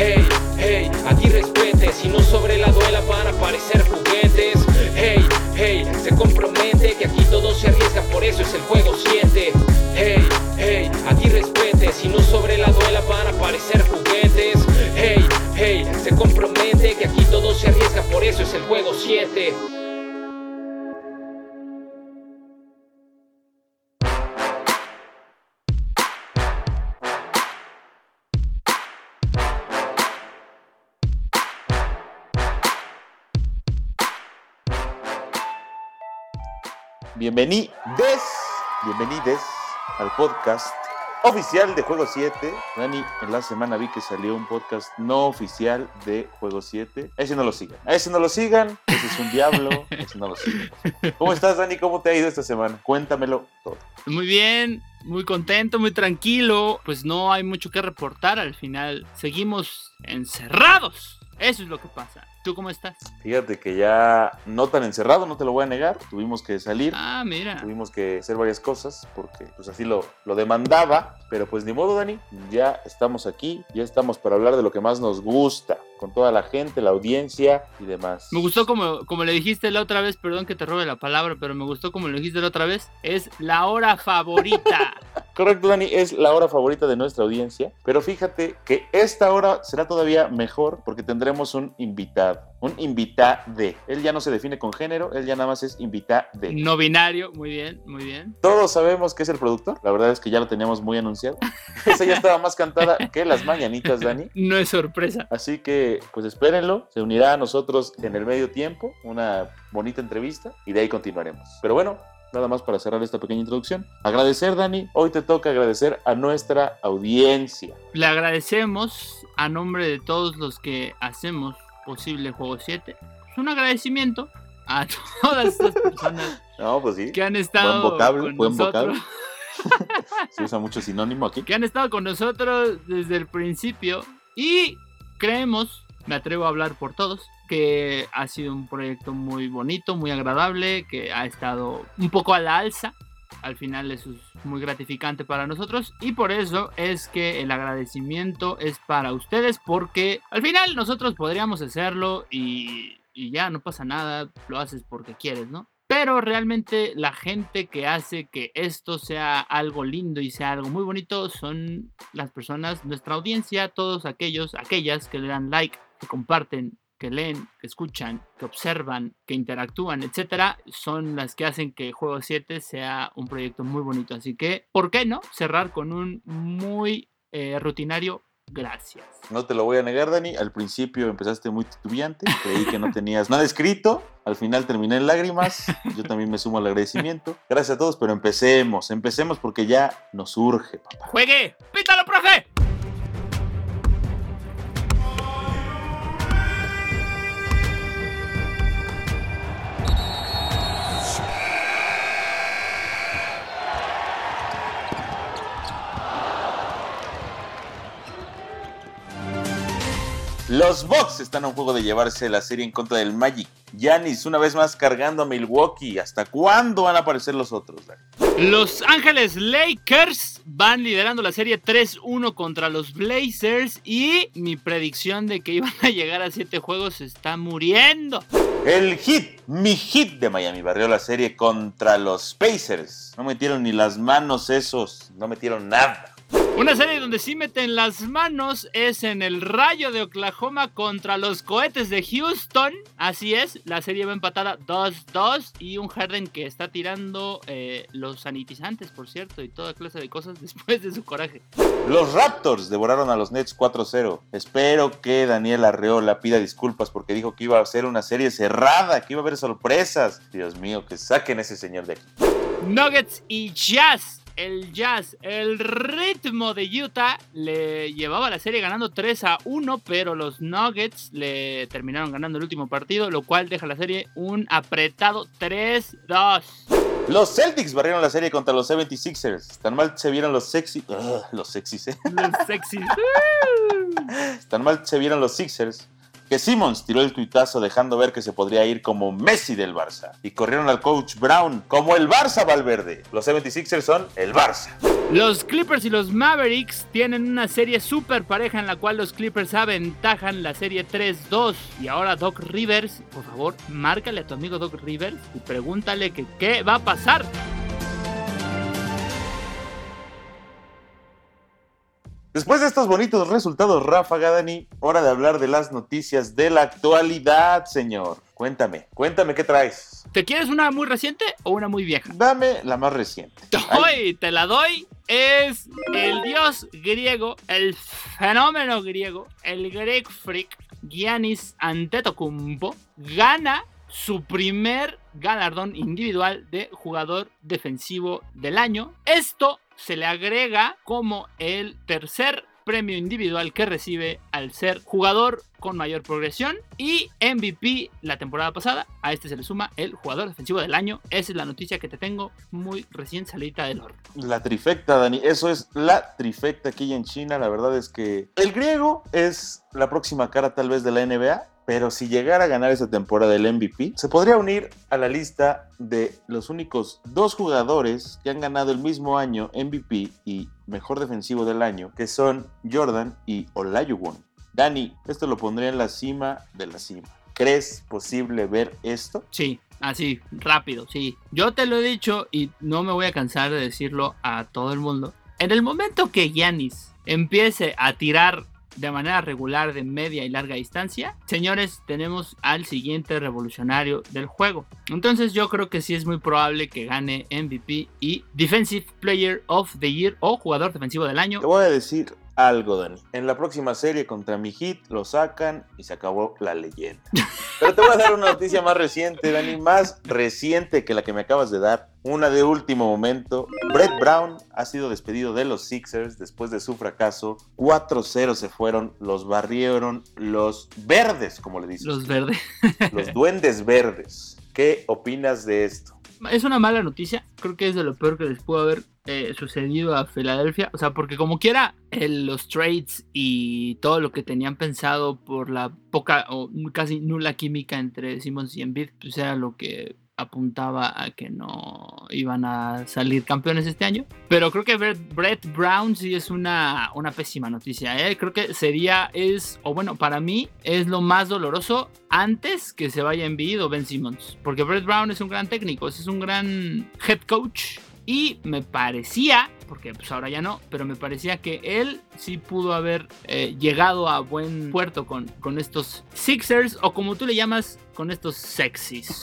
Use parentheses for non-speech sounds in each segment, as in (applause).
hey, hey, aquí respete, si no sobre la duela van a aparecer juguetes. Hey, hey, se compromete que aquí todo se arriesga, por eso es el juego 7. Hey, hey, aquí respete, si no sobre la duela van a aparecer juguetes. Hey, hey, se compromete que aquí todo se arriesga, por eso es el juego 7. Bienvenides, bienvenides al podcast oficial de Juego 7. Dani, en la semana vi que salió un podcast no oficial de Juego 7. A ese no lo sigan. A ese no lo sigan. Ese es un diablo. Ese no lo sigan. ¿Cómo estás, Dani? ¿Cómo te ha ido esta semana? Cuéntamelo todo. Muy bien, muy contento, muy tranquilo. Pues no hay mucho que reportar. Al final seguimos encerrados. Eso es lo que pasa. ¿Tú cómo estás? Fíjate que ya no tan encerrado, no te lo voy a negar. Tuvimos que salir. Ah, mira. Tuvimos que hacer varias cosas porque pues así lo, lo demandaba. Pero pues ni modo, Dani. Ya estamos aquí. Ya estamos para hablar de lo que más nos gusta. Con toda la gente, la audiencia y demás. Me gustó como, como le dijiste la otra vez, perdón que te robe la palabra, pero me gustó como le dijiste la otra vez. Es la hora favorita. (laughs) Correcto, Dani, es la hora favorita de nuestra audiencia. Pero fíjate que esta hora será todavía mejor porque tendremos un invitado. Un invitade. Él ya no se define con género, él ya nada más es invitade. No binario, muy bien, muy bien. Todos sabemos que es el productor. La verdad es que ya lo teníamos muy anunciado. (laughs) Esa ya estaba más cantada que las mañanitas, Dani. No es sorpresa. Así que, pues espérenlo. Se unirá a nosotros en el medio tiempo. Una bonita entrevista y de ahí continuaremos. Pero bueno, nada más para cerrar esta pequeña introducción. Agradecer, Dani. Hoy te toca agradecer a nuestra audiencia. Le agradecemos a nombre de todos los que hacemos posible Juego 7. Es un agradecimiento a (laughs) todas estas personas No, pues sí. que han estado Buen vocablo, con buen nosotros. vocablo. (laughs) Se usa mucho sinónimo aquí. que han estado con nosotros desde el principio y creemos, me atrevo a hablar por todos, que ha sido un proyecto muy bonito, muy agradable, que ha estado un poco a la alza. Al final eso es muy gratificante para nosotros y por eso es que el agradecimiento es para ustedes porque al final nosotros podríamos hacerlo y, y ya no pasa nada, lo haces porque quieres, ¿no? Pero realmente la gente que hace que esto sea algo lindo y sea algo muy bonito son las personas, nuestra audiencia, todos aquellos, aquellas que le dan like, que comparten, que leen, que escuchan, que observan, que interactúan, etcétera, son las que hacen que Juego 7 sea un proyecto muy bonito. Así que, ¿por qué no cerrar con un muy eh, rutinario gracias? No te lo voy a negar, Dani. Al principio empezaste muy titubeante. Creí que no tenías nada escrito. Al final terminé en lágrimas. Yo también me sumo al agradecimiento. Gracias a todos, pero empecemos. Empecemos porque ya nos urge, papá. ¡Juegue! ¡Pítalo, profe! Los Bucks están a un juego de llevarse la serie en contra del Magic. Giannis una vez más cargando a Milwaukee. ¿Hasta cuándo van a aparecer los otros? Los Ángeles Lakers van liderando la serie 3-1 contra los Blazers y mi predicción de que iban a llegar a 7 juegos se está muriendo. El hit, mi hit de Miami barrió la serie contra los Pacers. No metieron ni las manos esos, no metieron nada. Una serie donde sí meten las manos es en el Rayo de Oklahoma contra los cohetes de Houston. Así es, la serie va empatada 2-2 y un Harden que está tirando eh, los sanitizantes, por cierto, y toda clase de cosas (laughs) después de su coraje. Los Raptors devoraron a los Nets 4-0. Espero que Daniel Arreola pida disculpas porque dijo que iba a ser una serie cerrada, que iba a haber sorpresas. Dios mío, que saquen a ese señor de aquí. Nuggets y Jazz. El Jazz, el ritmo de Utah le llevaba la serie ganando 3 a 1, pero los Nuggets le terminaron ganando el último partido, lo cual deja la serie un apretado 3-2. Los Celtics barrieron la serie contra los 76ers. Tan mal se vieron los sexy. Ugh, los sexys, ¿eh? Los sexys. (laughs) Tan mal se vieron los Sixers que Simmons tiró el tuitazo dejando ver que se podría ir como Messi del Barça. Y corrieron al coach Brown como el Barça Valverde. Los 76ers son el Barça. Los Clippers y los Mavericks tienen una serie super pareja en la cual los Clippers aventajan la serie 3-2. Y ahora Doc Rivers, por favor, márcale a tu amigo Doc Rivers y pregúntale qué va a pasar. Después de estos bonitos resultados, Rafa Gadani, hora de hablar de las noticias de la actualidad, señor. Cuéntame, cuéntame qué traes. ¿Te quieres una muy reciente o una muy vieja? Dame la más reciente. (laughs) Hoy te la doy. Es el dios griego, el fenómeno griego, el Greg Freak, Giannis Antetokounmpo, gana su primer galardón individual de jugador defensivo del año. Esto se le agrega como el tercer premio individual que recibe al ser jugador con mayor progresión y MVP la temporada pasada. A este se le suma el jugador defensivo del año. Esa es la noticia que te tengo muy recién salida del horno. La trifecta, Dani. Eso es la trifecta aquí en China. La verdad es que el griego es la próxima cara tal vez de la NBA pero si llegara a ganar esa temporada el MVP, se podría unir a la lista de los únicos dos jugadores que han ganado el mismo año MVP y mejor defensivo del año, que son Jordan y Olajuwon. Dani, esto lo pondría en la cima de la cima. ¿Crees posible ver esto? Sí, así, rápido, sí. Yo te lo he dicho y no me voy a cansar de decirlo a todo el mundo. En el momento que Giannis empiece a tirar de manera regular de media y larga distancia, señores, tenemos al siguiente revolucionario del juego. Entonces yo creo que sí es muy probable que gane MVP y Defensive Player of the Year o jugador defensivo del año. Te voy a decir algo, Dani. En la próxima serie contra mi hit lo sacan y se acabó la leyenda. Pero te voy a dar una noticia más reciente, Dani, más reciente que la que me acabas de dar. Una de último momento. Brett Brown ha sido despedido de los Sixers después de su fracaso. 4-0 se fueron, los barrieron los verdes, como le dicen. Los verdes. los duendes verdes. ¿Qué opinas de esto? Es una mala noticia. Creo que es de lo peor que les pudo haber eh, sucedido a Filadelfia. O sea, porque como quiera, los trades y todo lo que tenían pensado por la poca o casi nula química entre Simmons y Embiid, pues era lo que apuntaba a que no iban a salir campeones este año. Pero creo que Brett Brown sí es una, una pésima noticia. ¿eh? Creo que sería, es, o bueno, para mí es lo más doloroso antes que se vaya Embiid o Ben Simmons. Porque Brett Brown es un gran técnico, es un gran head coach y me parecía, porque pues ahora ya no, pero me parecía que él sí pudo haber eh, llegado a buen puerto con, con estos Sixers, o como tú le llamas, con estos sexys.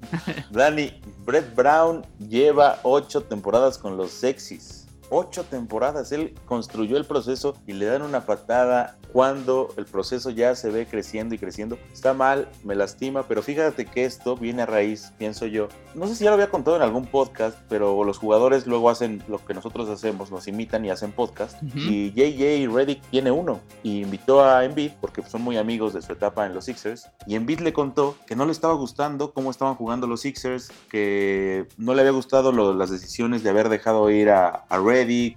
(laughs) Dani, Brett Brown lleva ocho temporadas con los sexys ocho temporadas. Él construyó el proceso y le dan una patada cuando el proceso ya se ve creciendo y creciendo. Está mal, me lastima, pero fíjate que esto viene a raíz, pienso yo. No sé si ya lo había contado en algún podcast, pero los jugadores luego hacen lo que nosotros hacemos, nos imitan y hacen podcast. Y JJ Reddick tiene uno y invitó a Embiid porque son muy amigos de su etapa en los Sixers. Y Embiid le contó que no le estaba gustando cómo estaban jugando los Sixers, que no le había gustado las decisiones de haber dejado ir a, a Reddick,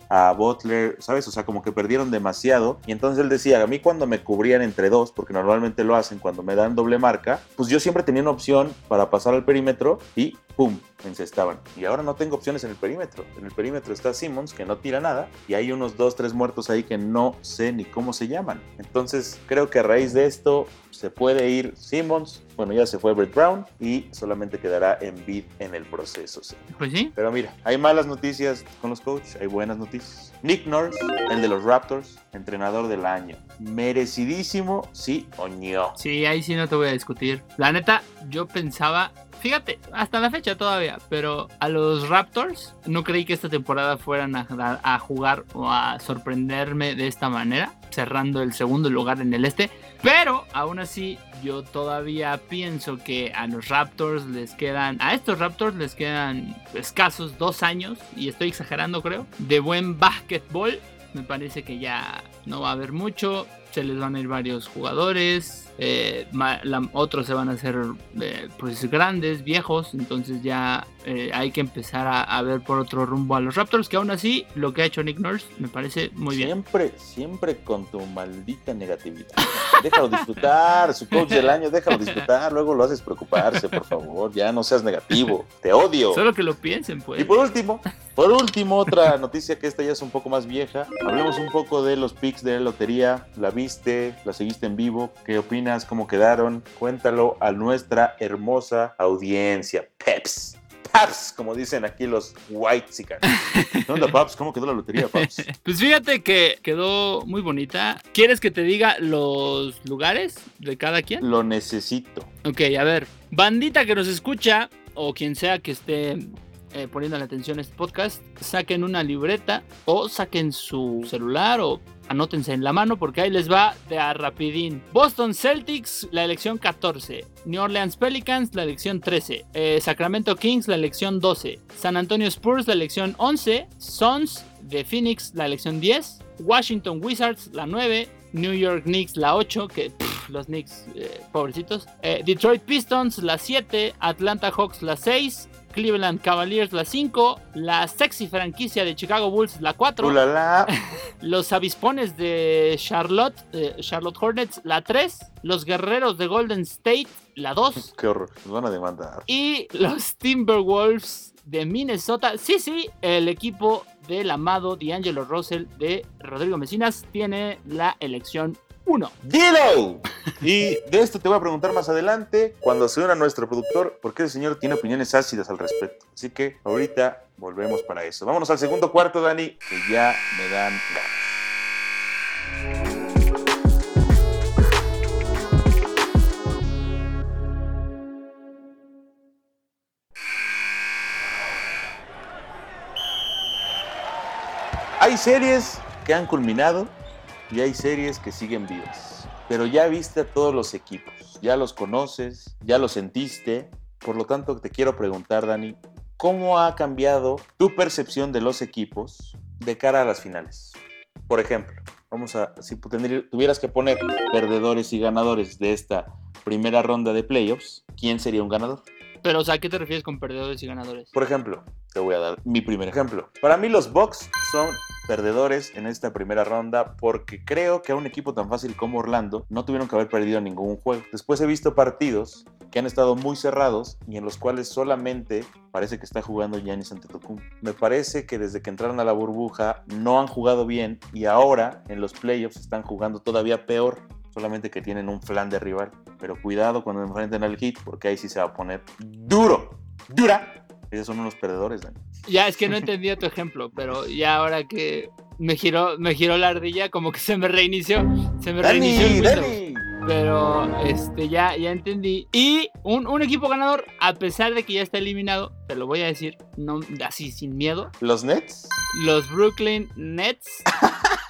a Butler, ¿sabes? O sea, como que perdieron demasiado. Y entonces él decía, a mí cuando me cubrían entre dos, porque normalmente lo hacen cuando me dan doble marca, pues yo siempre tenía una opción para pasar al perímetro y ¡pum! Encestaban. Y ahora no tengo opciones en el perímetro. En el perímetro está Simmons, que no tira nada, y hay unos dos, tres muertos ahí que no sé ni cómo se llaman. Entonces creo que a raíz de esto se puede ir Simmons, bueno, ya se fue Brett Brown y solamente quedará Embiid en el proceso. Pues sí. Pero mira, hay malas noticias con los coaches, hay buenas noticias. Nick Nurse, el de los Raptors, entrenador del año. Merecidísimo, sí o no. Sí, ahí sí no te voy a discutir. La neta, yo pensaba fíjate, hasta la fecha todavía, pero a los Raptors no creí que esta temporada fueran a, jugar o a sorprenderme de esta manera, cerrando el segundo lugar en el este. Pero aún así, yo todavía pienso que a los Raptors les quedan, a estos Raptors les quedan escasos dos años, y estoy exagerando creo, de buen básquetbol. Me parece que ya no va a haber mucho. Se les van a ir varios jugadores, eh, otros se van a hacer eh, pues grandes, viejos, entonces ya eh, hay que empezar a, ver por otro rumbo a los Raptors, que aún así lo que ha hecho Nick Nurse me parece muy bien. Siempre, siempre con tu maldita negatividad. Déjalo disfrutar, su coach del año, déjalo disfrutar, luego lo haces preocuparse, por favor, ya no seas negativo, te odio. Solo que lo piensen, pues. Y por último, por último, otra noticia que esta ya es un poco más vieja, hablemos un poco de los picks de la lotería, la viste, la seguiste en vivo, ¿qué opinas? ¿Cómo quedaron? Cuéntalo a nuestra hermosa audiencia. Peps. Paps, como dicen aquí los White ¿Qué onda, Paps? ¿Cómo quedó la lotería, Paps? (laughs) Pues fíjate que quedó muy bonita. ¿Quieres que te diga los lugares de cada quien? Lo necesito. Ok, a ver. Bandita que nos escucha, o quien sea que esté eh, poniendo la atención a este podcast, saquen una libreta o saquen su celular o anótense en la mano porque ahí les va de a rapidín. Boston Celtics, la elección 14. New Orleans Pelicans, la elección 13. Eh, Sacramento Kings, la elección 12. San Antonio Spurs, la elección 11. Suns de Phoenix, la elección 10. Washington Wizards, la 9. New York Knicks, la 8, que los Knicks, eh, pobrecitos. Eh, Detroit Pistons, la 7. Atlanta Hawks, la 6. Cleveland Cavaliers la 5, la sexy franquicia de Chicago Bulls la 4, (laughs) los avispones de Charlotte, eh, Charlotte Hornets la 3, los guerreros de Golden State la 2. (laughs) Qué horror, nos van a demandar. Y los Timberwolves de Minnesota, sí, sí, el equipo del amado D'Angelo Russell de Rodrigo Mesinas tiene la elección uno. ¡Dilo! Y de esto te voy a preguntar más adelante, cuando se una nuestro productor, porque ese señor tiene opiniones ácidas al respecto. Así que ahorita volvemos para eso. Vámonos al segundo cuarto, Dani, que ya me dan ganas. Hay series que han culminado y hay series que siguen vivas. Pero ya viste a todos los equipos, ya los conoces, ya los sentiste. Por lo tanto, te quiero preguntar, Dani, ¿cómo ha cambiado tu percepción de los equipos de cara a las finales? Por ejemplo, vamos a, si tuvieras que poner perdedores y ganadores de esta primera ronda de playoffs, ¿quién sería un ganador? Pero, o sea, ¿a qué te refieres con perdedores y ganadores? Por ejemplo, te voy a dar mi primer ejemplo. Para mí los Bucks son perdedores en esta primera ronda porque creo que a un equipo tan fácil como Orlando no tuvieron que haber perdido ningún juego. Después he visto partidos que han estado muy cerrados y en los cuales solamente parece que está jugando Giannis Antetokounmpo. Me parece que desde que entraron a la burbuja no han jugado bien y ahora en los playoffs están jugando todavía peor solamente que tienen un flan de rival. Pero cuidado cuando enfrenten al hit, porque ahí sí se va a poner duro, dura. Esos son unos perdedores. Ya, es que no entendía tu ejemplo, pero ya ahora que me giró, me giró la ardilla, como que se me reinició. Se me reinició el Pero este, ya, ya entendí. Y un, un, equipo ganador, a pesar de que ya está eliminado, te lo voy a decir, no, así sin miedo. ¿Los Nets? Los Brooklyn Nets. (laughs)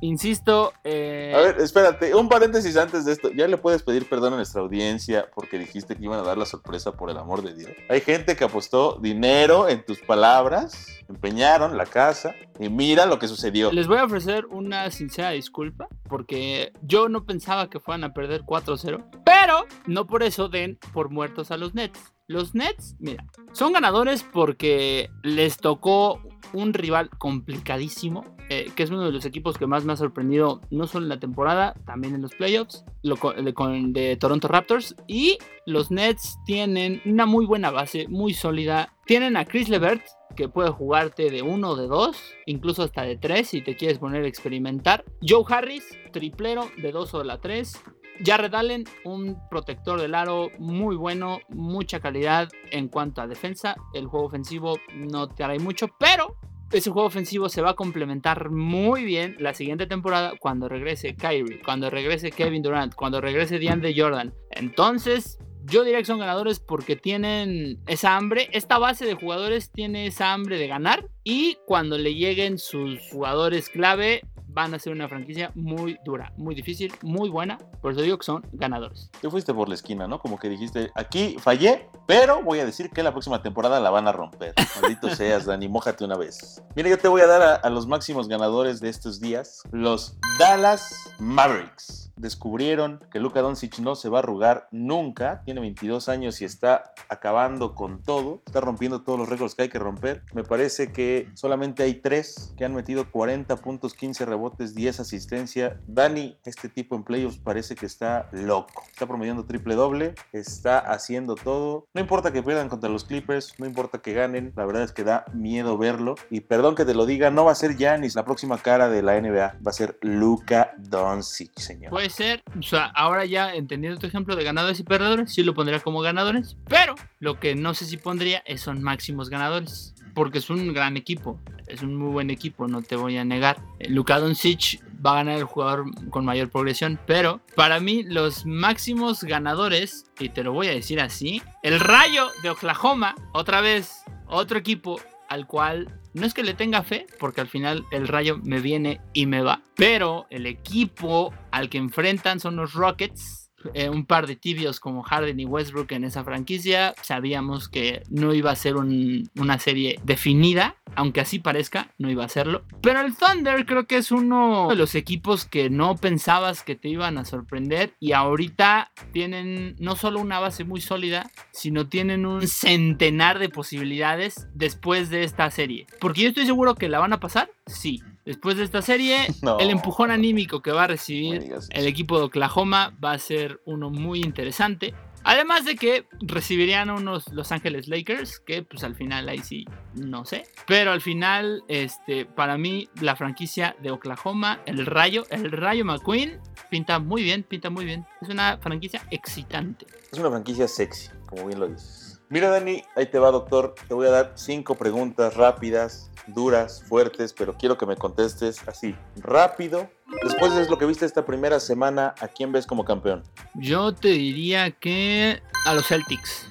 Insisto. Eh... A ver, espérate, un paréntesis antes de esto. Ya le puedes pedir perdón a nuestra audiencia porque dijiste que iban a dar la sorpresa por el amor de Dios. Hay gente que apostó dinero en tus palabras, empeñaron la casa y mira lo que sucedió. Les voy a ofrecer una sincera disculpa porque yo no pensaba que fueran a perder 4-0, pero no por eso den por muertos a los Nets. Los Nets, mira, son ganadores porque les tocó un rival complicadísimo, eh, que es uno de los equipos que más me ha sorprendido, no solo en la temporada, también en los playoffs, lo, con, de Toronto Raptors. Y los Nets tienen una muy buena base, muy sólida. Tienen a Chris Levert, que puede jugarte de uno, de dos, incluso hasta de tres si te quieres poner a experimentar. Joe Harris, triplero de dos o de la tres. Jared Allen, un protector del aro muy bueno, mucha calidad en cuanto a defensa. El juego ofensivo no te hará mucho, pero ese juego ofensivo se va a complementar muy bien la siguiente temporada cuando regrese Kyrie, cuando regrese Kevin Durant, cuando regrese DeAndre Jordan. Entonces, yo diría que son ganadores porque tienen esa hambre. Esta base de jugadores tiene esa hambre de ganar. Y cuando le lleguen sus jugadores clave, van a ser una franquicia muy dura, muy difícil, muy buena. Por eso digo que son ganadores. Te fuiste por la esquina, ¿no? Como que dijiste, aquí fallé, pero voy a decir que la próxima temporada la van a romper. (laughs) Maldito seas, Dani, mójate una vez. Mira, yo te voy a dar a, a los máximos ganadores de estos días, los Dallas Mavericks descubrieron que Luka Doncic no se va a arrugar nunca. Tiene 22 años y está acabando con todo. Está rompiendo todos los récords que hay que romper. Me parece que solamente hay tres que han metido 40 puntos, 15 rebotes, 10 asistencia. Dani, este tipo en playoffs parece que está loco. Está promediando triple doble, está haciendo todo. No importa que pierdan contra los Clippers, no importa que ganen. La verdad es que da miedo verlo. Y perdón que te lo diga, no va a ser Giannis la próxima cara de la NBA. Va a ser Luka Doncic, señor. Puede ser, o sea, ahora ya entendiendo tu ejemplo de ganadores y perdedores, sí lo pondría como ganadores, pero lo que no sé si pondría es son máximos ganadores, porque es un gran equipo, es un muy buen equipo, no te voy a negar. Luka Doncic va a ganar el jugador con mayor progresión, pero para mí los máximos ganadores, y te lo voy a decir así, el Rayo de Oklahoma, otra vez, otro equipo al cual no es que le tenga fe, porque al final el rayo me viene y me va, pero el equipo al que enfrentan son los Rockets. Eh, un par de tibios como Harden y Westbrook en esa franquicia. Sabíamos que no iba a ser un- una serie definida, aunque así parezca, no iba a serlo. Pero el Thunder creo que es uno de los equipos que no pensabas que te iban a sorprender y ahorita tienen no solo una base muy sólida, sino tienen un centenar de posibilidades después de esta serie. Porque yo estoy seguro que la van a pasar, sí. Después de esta serie, (laughs) No. el empujón anímico que va a recibir el equipo de Oklahoma va a ser uno muy interesante. Además de que recibirían unos Los Ángeles Lakers, que pues al final ahí sí, no sé. Pero al final, este, para mí, la franquicia de Oklahoma, el Rayo, el Rayo McQueen, pinta muy bien, pinta muy bien. Es una franquicia excitante. Es una franquicia sexy, como bien lo dices. Mira, Dani, ahí te va, doctor. Te voy a dar cinco preguntas rápidas, duras, fuertes, pero quiero que me contestes así, rápido. Después de lo que viste esta primera semana, ¿a quién ves como campeón? Yo te diría que a los Celtics,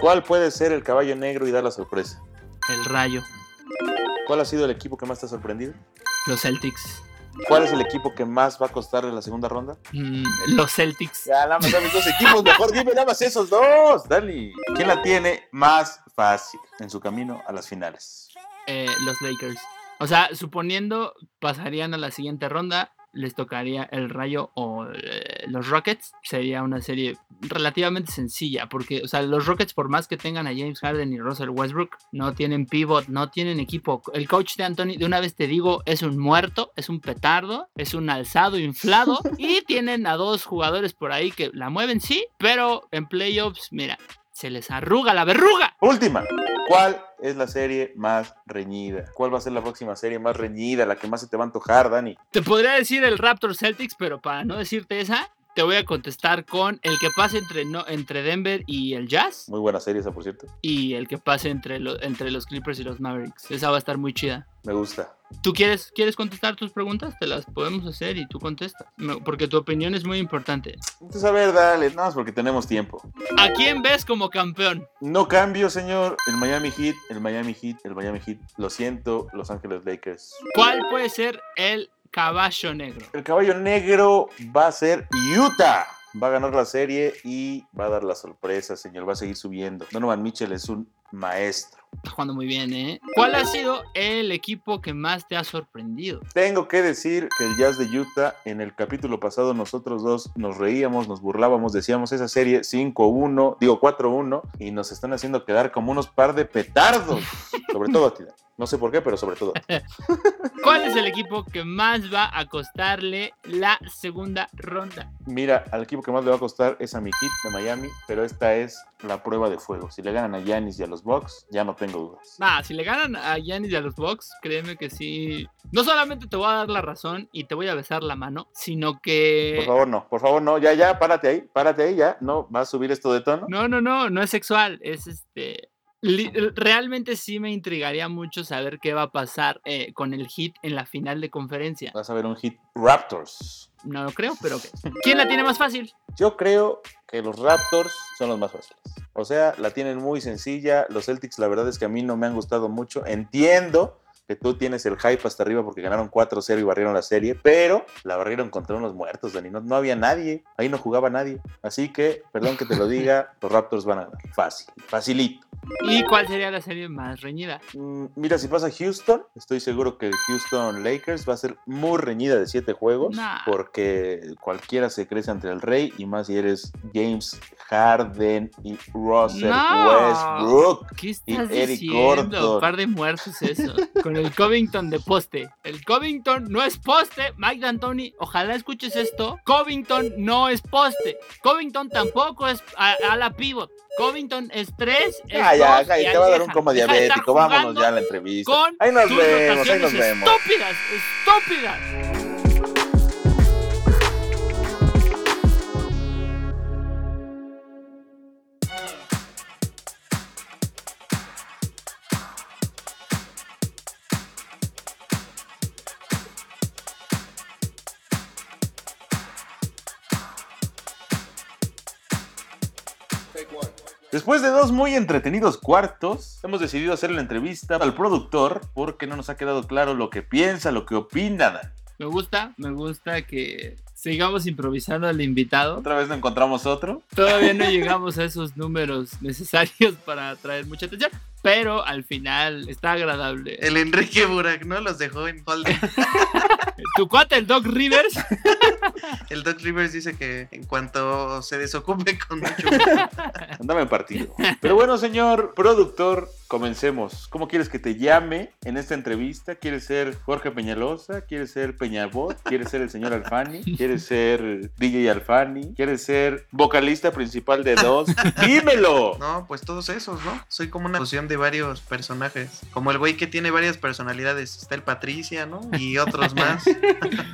¿Cuál puede ser el caballo negro y dar la sorpresa? el Rayo, ¿Cuál ha sido el equipo que más te ha sorprendido? los Celtics, ¿Cuál es el equipo que más va a costar en la segunda ronda? mm, los Celtics. Ya, nada más dame dos equipos, mejor dime nada más esos dos, Dani. ¿Quién la tiene más fácil en su camino a las finales? eh, los Lakers. O sea, suponiendo pasarían a la siguiente ronda, les tocaría el Rayo o eh, los Rockets. Sería una serie relativamente sencilla, porque, o sea, los Rockets, por más que tengan a James Harden y Russell Westbrook, no tienen pivot, no tienen equipo. El coach de Anthony, de una vez te digo, es un muerto, es un petardo, es un alzado inflado, (laughs) y tienen a dos jugadores por ahí que la mueven, sí, pero en playoffs, mira, se les arruga la verruga. Última. ¿Cuál es la serie más reñida? ¿Cuál va a ser la próxima serie más reñida, la que más se te va a antojar, Dani? Te podría decir el Raptor Celtics, pero para no decirte esa, te voy a contestar con el que pase entre, no, entre Denver y el Jazz Muy buena serie esa, por cierto. y el que pase entre, lo- entre los Clippers y los Mavericks. Esa va a estar muy chida. Me gusta. ¿Tú quieres, quieres contestar tus preguntas? Te las podemos hacer y tú contestas. No, Porque tu opinión es muy importante. Entonces, a ver, dale, nada más porque tenemos tiempo. ¿A quién ves como campeón? No cambio, señor. El Miami Heat, el Miami Heat, el Miami Heat. Lo siento, Los Ángeles Lakers. ¿Cuál puede ser el caballo negro? El caballo negro va a ser Utah. Va a ganar la serie y va a dar la sorpresa, señor. Va a seguir subiendo. Donovan Mitchell es un maestro. Está jugando muy bien, ¿eh? ¿Cuál ha sido el equipo que más te ha sorprendido? Tengo que decir que el Jazz de Utah, en el capítulo pasado nosotros dos nos reíamos, nos burlábamos, decíamos esa serie 5-1, digo 4-1, y nos están haciendo quedar como unos par de petardos. (laughs) Sobre todo a ti. No sé por qué, pero sobre todo. (laughs) ¿Cuál es el equipo que más va a costarle la segunda ronda? Mira, al equipo que más le va a costar es a mi Heat de Miami, pero esta es la prueba de fuego. Si le ganan a Giannis y a los Bucks, ya no tengo dudas. Ah, si le ganan a Giannis y a los Bucks, créeme que sí. No solamente te voy a dar la razón y te voy a besar la mano, sino que. Por favor, no, por favor, no, ya, ya, párate ahí, párate ahí, ya, no, va a subir esto de tono. No, no, no, no es sexual, es este. Realmente sí me intrigaría mucho saber qué va a pasar eh, con el hit en la final de conferencia. Vas a ver un Heat Raptors. No lo creo, pero. ¿quién la tiene más fácil? Yo creo que los Raptors son los más fáciles. O sea, la tienen muy sencilla. Los Celtics, la verdad es que a mí no me han gustado mucho. Entiendo que tú tienes el hype hasta arriba porque ganaron 4-0 y barrieron la serie, pero la barrieron contra unos muertos, Dani. No, no había nadie, ahí no jugaba nadie. Así que, perdón que te lo diga, (laughs) los Raptors van a ganar. Fácil, facilito. ¿Y cuál sería la serie más reñida? Mm, Mira, si pasa Houston, estoy seguro que Houston Lakers va a ser muy reñida de siete juegos, Nah. porque cualquiera se crece ante el rey, y más si eres James Harden y Russell No. Westbrook. ¿Qué Y estás Eric diciendo? Gordon. Par de muertos eso. (laughs) Con el Covington de poste. El Covington no es poste. Mike D'Antoni, ojalá escuches esto. Covington no es poste. Covington tampoco es a, a la pivot. Covington es tres. es ya, ya, y te va a dar un coma diabético. Vámonos ya a la entrevista. Ahí nos tus vemos, ahí nos vemos. Estúpidas, estúpidas. Después de dos muy entretenidos cuartos, hemos decidido hacer la entrevista al productor porque no nos ha quedado claro lo que piensa, lo que opina. Dan. Me gusta, me gusta que sigamos improvisando al invitado. Otra vez no encontramos otro. Todavía no llegamos a esos números necesarios para atraer mucha atención, pero al final está agradable. El Enrique Burak, ¿no? Los dejó en hold. (laughs) Tu cuate, el Doc Rivers, (laughs) El Doc Rivers dice que en cuanto se desocupe con mucho. Andame en partido. Pero bueno, señor productor, comencemos. ¿Cómo quieres que te llame en esta entrevista? ¿Quieres ser Jorge Peñalosa? ¿Quieres ser Peñabot? ¿Quieres ser el señor Alfani? ¿Quieres ser DJ Alfani? ¿Quieres ser vocalista principal de Dos? (laughs) ¡Dímelo! No, pues todos esos, ¿no? Soy como una fusión de varios personajes. Como el güey que tiene varias personalidades. Está el Patricia, ¿no? Y otros (laughs) más.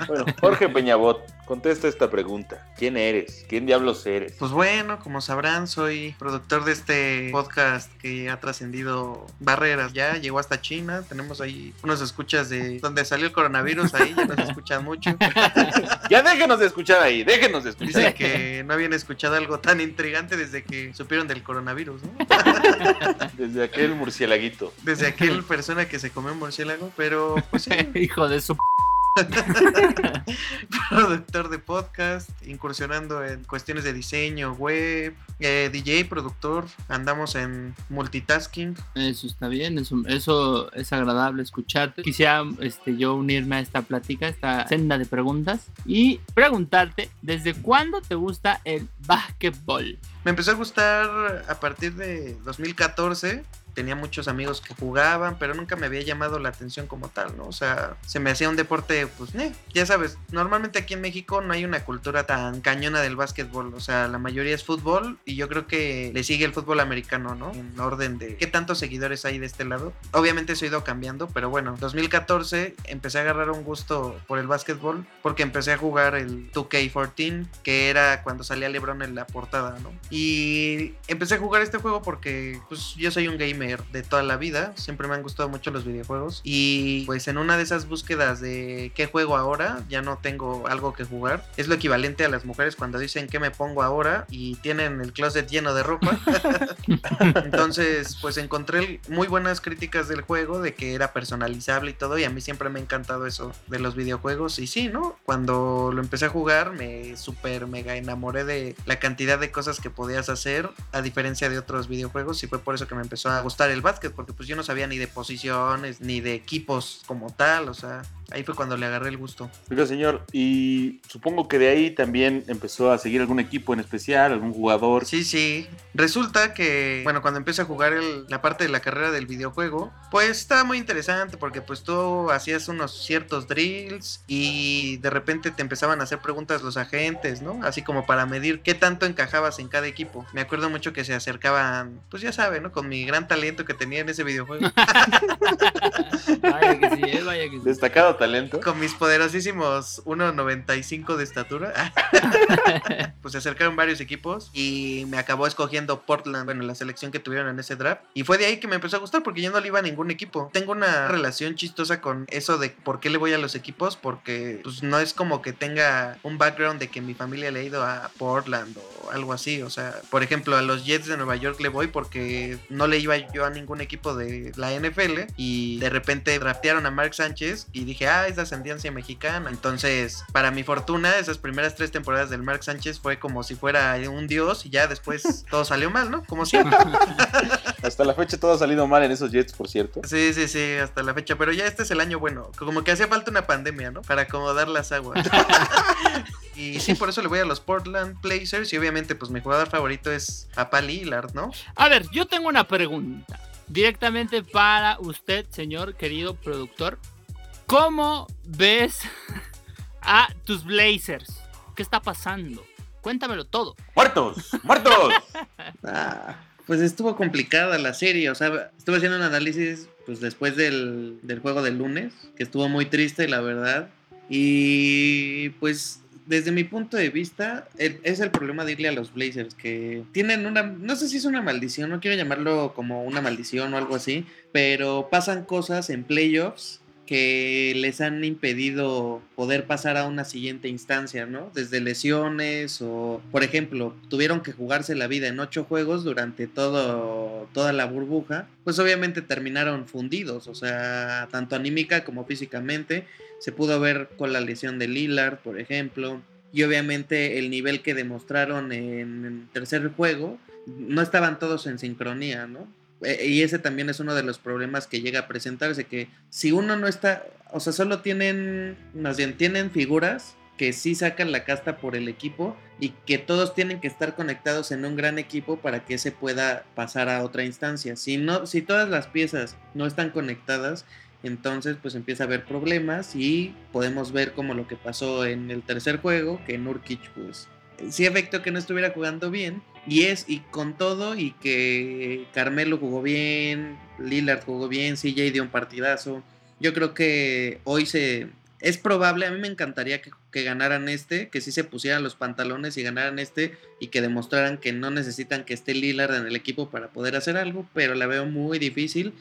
Bueno, Jorge Peñabot, contesta esta pregunta. ¿Quién eres? ¿Quién diablos eres? Pues bueno, como sabrán, soy productor de este podcast que ha trascendido barreras. Ya llegó hasta China. Tenemos ahí unos escuchas de donde salió el coronavirus. Ahí ya nos escuchan mucho. (laughs) Ya déjenos de escuchar ahí, déjenos de escuchar. Dicen que no habían escuchado algo tan intrigante desde que supieron del coronavirus, ¿no? (laughs) Desde aquel murcielaguito. Desde aquel persona que se comió un murciélago, pero pues sí, (laughs) hijo de su. p- (laughs) productor de podcast, incursionando en cuestiones de diseño, web, eh, DJ, productor, andamos en multitasking. Eso está bien, eso, eso es agradable escucharte. Quisiera este, yo unirme a esta plática, esta senda de preguntas y preguntarte, ¿desde cuándo te gusta el básquetbol? Me empezó a gustar a partir de 2014. Tenía muchos amigos que jugaban, pero nunca me había llamado la atención como tal, ¿no? O sea, se me hacía un deporte, pues, eh, ya sabes, normalmente aquí en México no hay una cultura tan cañona del básquetbol, o sea, la mayoría es fútbol y yo creo que le sigue el fútbol americano, ¿no? En orden de qué tantos seguidores hay de este lado. Obviamente eso ha ido cambiando, pero bueno, 2014 empecé a agarrar un gusto por el básquetbol porque empecé a jugar el 2K14, que era cuando salía LeBron en la portada, ¿no? Y empecé a jugar este juego porque pues yo soy un gamer de toda la vida, siempre me han gustado mucho los videojuegos y pues en una de esas búsquedas de qué juego ahora, ya no tengo algo que jugar, es lo equivalente a las mujeres cuando dicen qué me pongo ahora y tienen el closet lleno de ropa. (laughs) (laughs) Entonces, pues encontré muy buenas críticas del juego, de que era personalizable y todo, y a mí siempre me ha encantado eso de los videojuegos. Y sí, ¿no? Cuando lo empecé a jugar, me súper mega enamoré de la cantidad de cosas que podías hacer, a diferencia de otros videojuegos, y fue por eso que me empezó a gustar el básquet, porque pues yo no sabía ni de posiciones, ni de equipos como tal, o sea, ahí fue cuando le agarré el gusto. Oiga, señor, y supongo que de ahí también empezó a seguir algún equipo en especial, algún jugador. Sí, sí. Resulta que, bueno, cuando empecé a jugar el- la parte de la carrera del videojuego, pues estaba muy interesante porque pues tú hacías unos ciertos drills y de repente te empezaban a hacer preguntas los agentes, ¿no? Así como para medir qué tanto encajabas en cada equipo. Me acuerdo mucho que se acercaban, pues ya saben, ¿no? Con mi gran talento que tenía en ese videojuego. (laughs) Vaya que sí, eh, vaya que sí. Destacado demasiado talento. Con mis poderosísimos 1.95 de estatura. (laughs) pues se acercaron varios equipos y me acabó escogiendo Portland, bueno, la selección que tuvieron en ese draft. Y fue de ahí que me empezó a gustar porque yo no le iba a ningún equipo. Tengo una relación chistosa con eso de por qué le voy a los equipos, porque pues no es como que tenga un background de que mi familia le ha ido a Portland o algo así. O sea, por ejemplo, a los Jets de Nueva York le voy porque no le iba yo a ningún equipo de la NFL y de repente draftearon a Mark Sánchez y dije, ah, es de ascendencia mexicana. Entonces, para mi fortuna, esas primeras tres temporadas del Mark Sánchez fue como si fuera un dios y ya después (laughs) todo salió mal, ¿no? Como siempre. (laughs) Hasta la fecha todo ha salido mal en esos Jets, por cierto. Sí, sí, sí, hasta la fecha. Pero ya este es el año bueno. Como que hacía falta una pandemia, ¿no? Para acomodar las aguas. (laughs) y sí, por eso le voy a los Portland Blazers y obviamente pues mi jugador favorito es Apa Lillard, ¿no? A ver, yo tengo una pregunta. Directamente para usted, señor querido productor. ¿Cómo ves a tus Blazers? ¿Qué está pasando? Cuéntamelo todo. ¡Muertos! ¡Muertos! (laughs) Ah, pues estuvo complicada la serie. O sea, estuve haciendo un análisis pues después del, del juego del lunes, que estuvo muy triste, la verdad. Y pues desde mi punto de vista, es el problema de irle a los Blazers, que tienen una, no sé si es una maldición, no quiero llamarlo como una maldición o algo así, pero pasan cosas en playoffs que les han impedido poder pasar a una siguiente instancia, ¿no? Desde lesiones o, por ejemplo, tuvieron que jugarse la vida en ocho juegos durante todo, toda la burbuja, pues obviamente terminaron fundidos, o sea, tanto anímica como físicamente, se pudo ver con la lesión de Lillard, por ejemplo, y obviamente el nivel que demostraron en el tercer juego, no estaban todos en sincronía, ¿no? Eh, Y ese también es uno de los problemas que llega a presentarse, que si uno no está, o sea, solo tienen, más bien tienen figuras que sí sacan la casta por el equipo y que todos tienen que estar conectados en un gran equipo para que se pueda pasar a otra instancia. Si no, si todas las piezas no están conectadas, entonces pues empieza a haber problemas y podemos ver como lo que pasó en el tercer juego, que Nurkic pues sí afectó que no estuviera jugando bien y es y con todo y que Carmelo jugó bien, Lillard jugó bien, CJ dio un partidazo. Yo creo que hoy se es probable, a mí me encantaría que, ganaran este, que sí se pusieran los pantalones y ganaran este y que demostraran que no necesitan que esté Lillard en el equipo para poder hacer algo, pero la veo muy difícil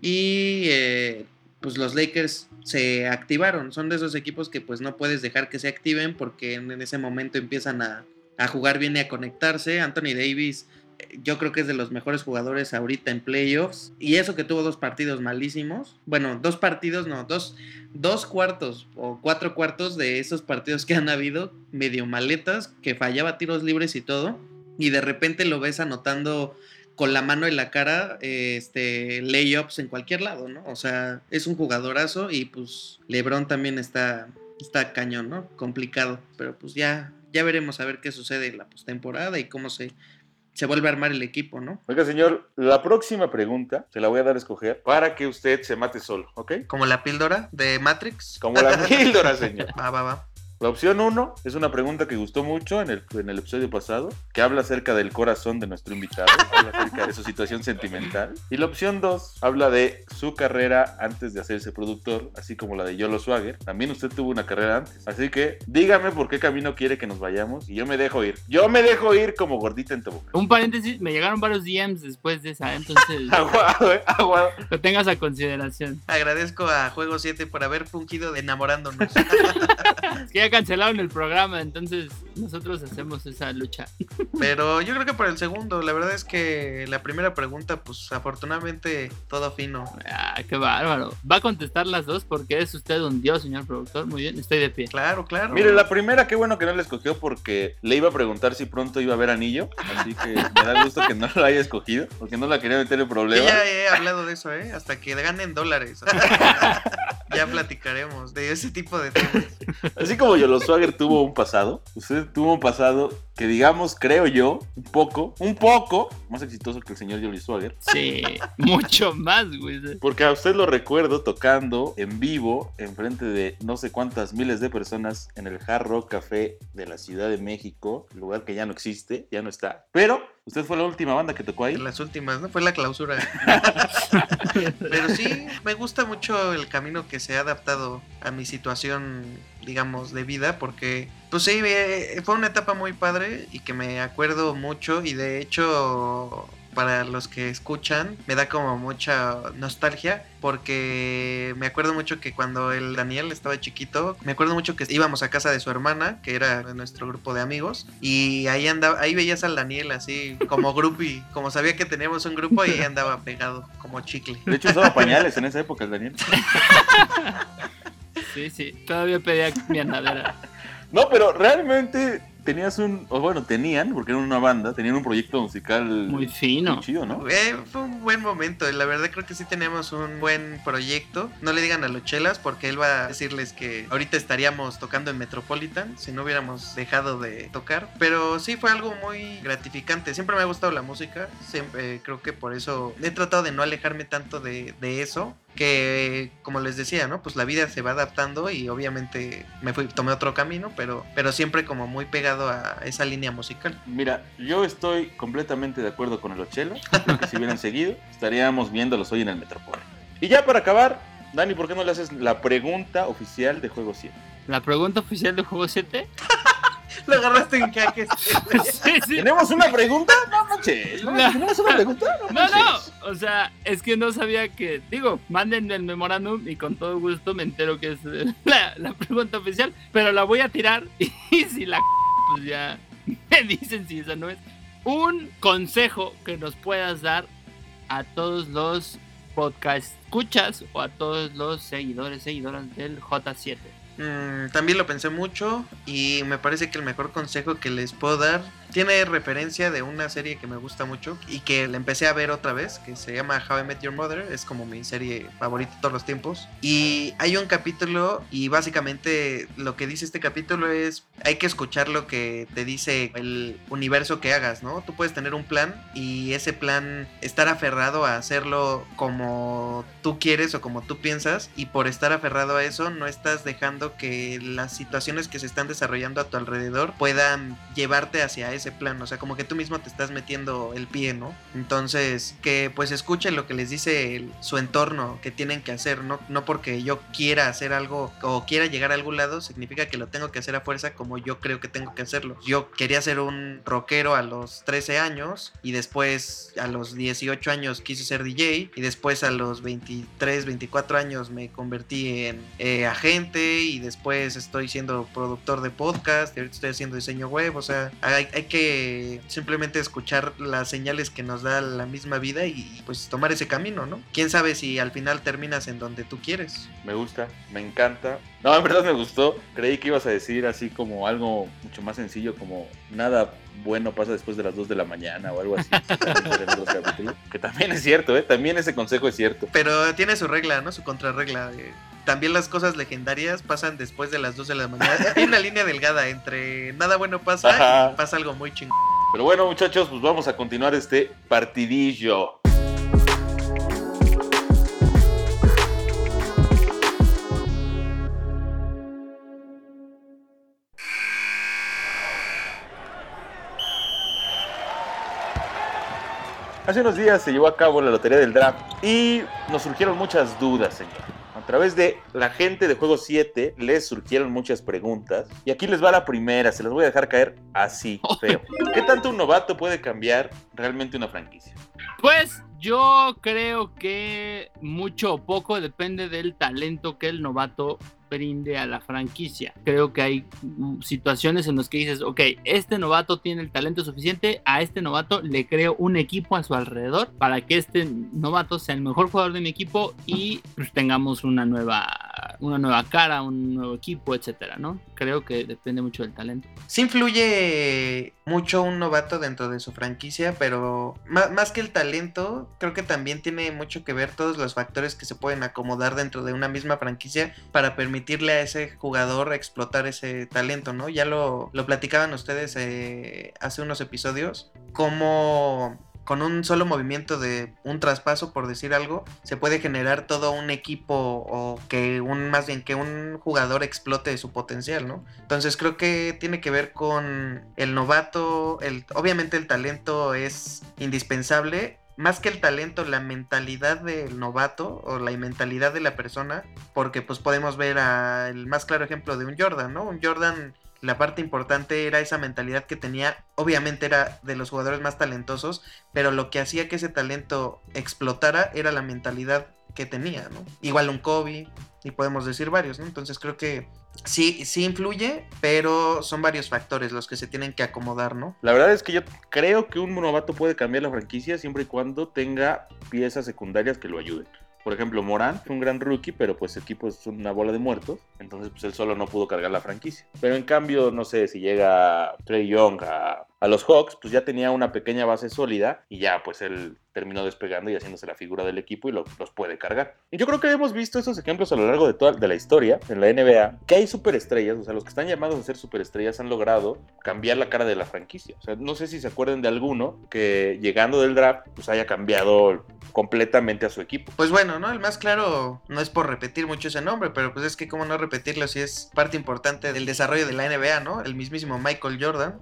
y eh, pues los Lakers se activaron, son de esos equipos que pues no puedes dejar que se activen porque en, ese momento empiezan a, a jugar bien y a conectarse. Anthony Davis eh, yo creo que es de los mejores jugadores ahorita en playoffs. Y eso que tuvo dos partidos malísimos. Bueno, dos partidos, no, dos, dos cuartos o cuatro cuartos de esos partidos que han habido, medio maletas, que fallaba tiros libres y todo. Y de repente lo ves anotando con la mano en la cara, eh, este, layups en cualquier lado, ¿no? O sea, es un jugadorazo y pues LeBron también está, está cañón, ¿no? Complicado, pero pues ya, ya veremos a ver qué sucede en la postemporada y cómo se, se vuelve a armar el equipo, ¿no? Oiga, señor, la próxima pregunta se la voy a dar a escoger para que usted se mate solo, ¿ok? Como la píldora de Matrix. Como la (laughs) píldora, señor. Va, va, va. La opción 1 es una pregunta que gustó mucho en el, en el episodio pasado, que habla acerca del corazón de nuestro invitado, (laughs) habla acerca de su situación sentimental. Y la opción 2 habla de su carrera antes de hacerse productor, así como la de Yolo Swagger. También usted tuvo una carrera antes. Así que dígame por qué camino quiere que nos vayamos y yo me dejo ir. Yo me dejo ir como gordita en tobogán. Un paréntesis, me llegaron varios DMs después de esa, (laughs) entonces Aguado, eh, aguado. lo tengas a consideración. Agradezco a Juego 7 por haber fungido de enamorándonos. (laughs) Es que ya cancelaron el programa, entonces nosotros hacemos esa lucha. (laughs) Pero yo creo que por el segundo, la verdad es que la primera pregunta, pues afortunadamente todo fino. Ah, qué bárbaro. Va a contestar las dos porque es usted un dios, señor productor. Muy bien, estoy de pie. Claro, claro. Mire, la primera, qué bueno que no la escogió porque le iba a preguntar si pronto iba a haber anillo. Así que me da gusto que no la haya escogido porque no la quería meter en problemas. ya he hablado de eso, ¿eh? Hasta que ganen dólares. (laughs) ya platicaremos de ese tipo de temas. (laughs) Así como Yolo Swagger tuvo un pasado, usted tuvo un pasado que, digamos, creo yo, un poco, un poco más exitoso que el señor Yolo Swagger. Sí, mucho más, güey. Porque a usted lo recuerdo tocando en vivo, enfrente de no sé cuántas miles de personas en el Hard Rock Café de la Ciudad de México, lugar que ya no existe, ya no está. Pero Usted fue la última banda que tocó ahí. En las últimas, ¿no? Fue la clausura. (laughs) Pero sí, me gusta mucho el camino que se ha adaptado a mi situación, digamos, de vida, porque, pues sí, eh, fue una etapa muy padre y que me acuerdo mucho y de hecho para los que escuchan, me da como mucha nostalgia porque me acuerdo mucho que cuando el Daniel estaba chiquito, me acuerdo mucho que íbamos a casa de su hermana, que era de nuestro grupo de amigos, y ahí andaba, ahí veías al Daniel así como groupie, como sabía que teníamos un grupo y ahí andaba pegado como chicle. De hecho usaba pañales en esa época el Daniel. Sí, sí, todavía pedía mi andadera. No, pero realmente tenías un, o bueno, tenían, porque eran una banda, tenían un proyecto musical Muy fino. muy chido, ¿no? Eh, fue un buen momento, la verdad creo que sí tenemos un buen proyecto. No le digan a los chelas porque él va a decirles que ahorita estaríamos tocando en Metropolitan si no hubiéramos dejado de tocar. Pero sí fue algo muy gratificante. Siempre me ha gustado la música, siempre eh, creo que por eso he tratado de no alejarme tanto de, de eso. Que como les decía, ¿no? Pues la vida se va adaptando y obviamente me fui, tomé otro camino, pero, pero siempre como muy pegado a esa línea musical. Mira, yo estoy completamente de acuerdo con el Ochelo. Creo que si hubieran (laughs) seguido, estaríamos viéndolos hoy en el Metropol. Y ya para acabar, Dani, ¿por qué no le haces la pregunta oficial de Juego 7? La pregunta oficial de Juego 7. (laughs) Lo agarraste en (laughs) sí, sí. ¿Tenemos una pregunta? No manches. ¿no? No. ¿Tenemos una pregunta? No, No, o sea, es que no sabía que, digo, manden el memorándum y con todo gusto me entero que es eh, (laughs) la, la pregunta oficial, pero la voy a tirar (laughs) y si la pues ya me dicen si esa no es. Un consejo que nos puedas dar a todos los podcast escuchas o a todos los seguidores, seguidoras del J7. Mm, también lo pensé mucho y me parece que el mejor consejo que les puedo dar tiene referencia de una serie que me gusta mucho y que la empecé a ver otra vez, que se llama How I Met Your Mother, es como mi serie favorita de todos los tiempos. Y hay un capítulo y básicamente lo que dice este capítulo es hay que escuchar lo que te dice el universo que hagas, ¿no? Tú puedes tener un plan y ese plan estar aferrado a hacerlo como tú quieres o como tú piensas y por estar aferrado a eso no estás dejando que las situaciones que se están desarrollando a tu alrededor puedan llevarte hacia ese plan, o sea, como que tú mismo te estás metiendo el pie, ¿no? Entonces, que pues escuchen lo que les dice su entorno que tienen que hacer, ¿no? No porque yo quiera hacer algo o quiera llegar a algún lado, significa que lo tengo que hacer a fuerza como yo creo que tengo que hacerlo. Yo quería ser un rockero a los 13 años y después a los 18 años quise ser DJ y después a los 23, 24 años me convertí en eh, agente y después estoy siendo productor de podcast y ahorita estoy haciendo diseño web, o sea, hay, hay que simplemente escuchar las señales que nos da la misma vida y pues tomar ese camino, ¿no? ¿Quién sabe si al final terminas en donde tú quieres? Me gusta, me encanta. No, en verdad me gustó. Creí que ibas a decir así como algo mucho más sencillo, como nada bueno pasa después de las 2 de la mañana o algo así. (laughs) que también es cierto, ¿eh? También ese consejo es cierto. Pero tiene su regla, ¿no? Su contrarregla. de- También las cosas legendarias pasan después de las 2 de la mañana. Hay una línea delgada entre nada bueno pasa Ajá. y pasa algo muy chingón. Pero bueno, muchachos, pues vamos a continuar este partidillo. Hace unos días se llevó a cabo la lotería del draft y nos surgieron muchas dudas, señor. A través de la gente de Juego 7 les surgieron muchas preguntas y aquí les va la primera, se las voy a dejar caer así, (laughs) feo. ¿Qué tanto un novato puede cambiar realmente una franquicia? Pues yo creo que mucho o poco depende del talento que el novato brinde a la franquicia. Creo que hay situaciones en las que dices, ok, este novato tiene el talento suficiente, a este novato le creo un equipo a su alrededor para que este novato sea el mejor jugador de mi equipo y pues, tengamos una nueva, una nueva cara, un nuevo equipo, etcétera, ¿no? Creo que depende mucho del talento. Sí influye mucho un novato dentro de su franquicia, pero ma- más, que el talento, creo que también tiene mucho que ver todos los factores que se pueden acomodar dentro de una misma franquicia para permitirle a ese jugador explotar ese talento, ¿no? Ya lo, lo platicaban ustedes eh, hace unos episodios, cómo con un solo movimiento de un traspaso, por decir algo, se puede generar todo un equipo o que un, más bien que un jugador explote su potencial, ¿no? Entonces creo que tiene que ver con el novato, el, obviamente el talento es indispensable, más que el talento, la mentalidad del novato o la mentalidad de la persona, porque pues podemos ver a el más claro ejemplo de un Jordan, ¿no? Un Jordan, la parte importante era esa mentalidad que tenía, obviamente era de los jugadores más talentosos, pero lo que hacía que ese talento explotara era la mentalidad que tenía, ¿no? Igual un Kobe, y podemos decir varios, ¿no? Entonces creo que sí, sí influye, pero son varios factores los que se tienen que acomodar, ¿no? La verdad es que yo creo que un novato puede cambiar la franquicia siempre y cuando tenga piezas secundarias que lo ayuden. Por ejemplo, Morán fue un gran rookie, pero pues su equipo es una bola de muertos, entonces pues él solo no pudo cargar la franquicia. Pero en cambio, no sé, si llega Trey Young a, a los Hawks, pues ya tenía una pequeña base sólida y ya pues él terminó despegando y haciéndose la figura del equipo y lo- los puede cargar. Y yo creo que hemos visto esos ejemplos a lo largo de toda de la historia en la NBA, que hay superestrellas, o sea, los que están llamados a ser superestrellas han logrado cambiar la cara de la franquicia. O sea, no sé si se acuerdan de alguno que llegando del draft pues haya cambiado completamente a su equipo. Pues bueno, ¿no? El más claro no es por repetir mucho ese nombre, pero pues es que cómo no repetirlo si es parte importante del desarrollo de la NBA, ¿no? El mismísimo Michael Jordan.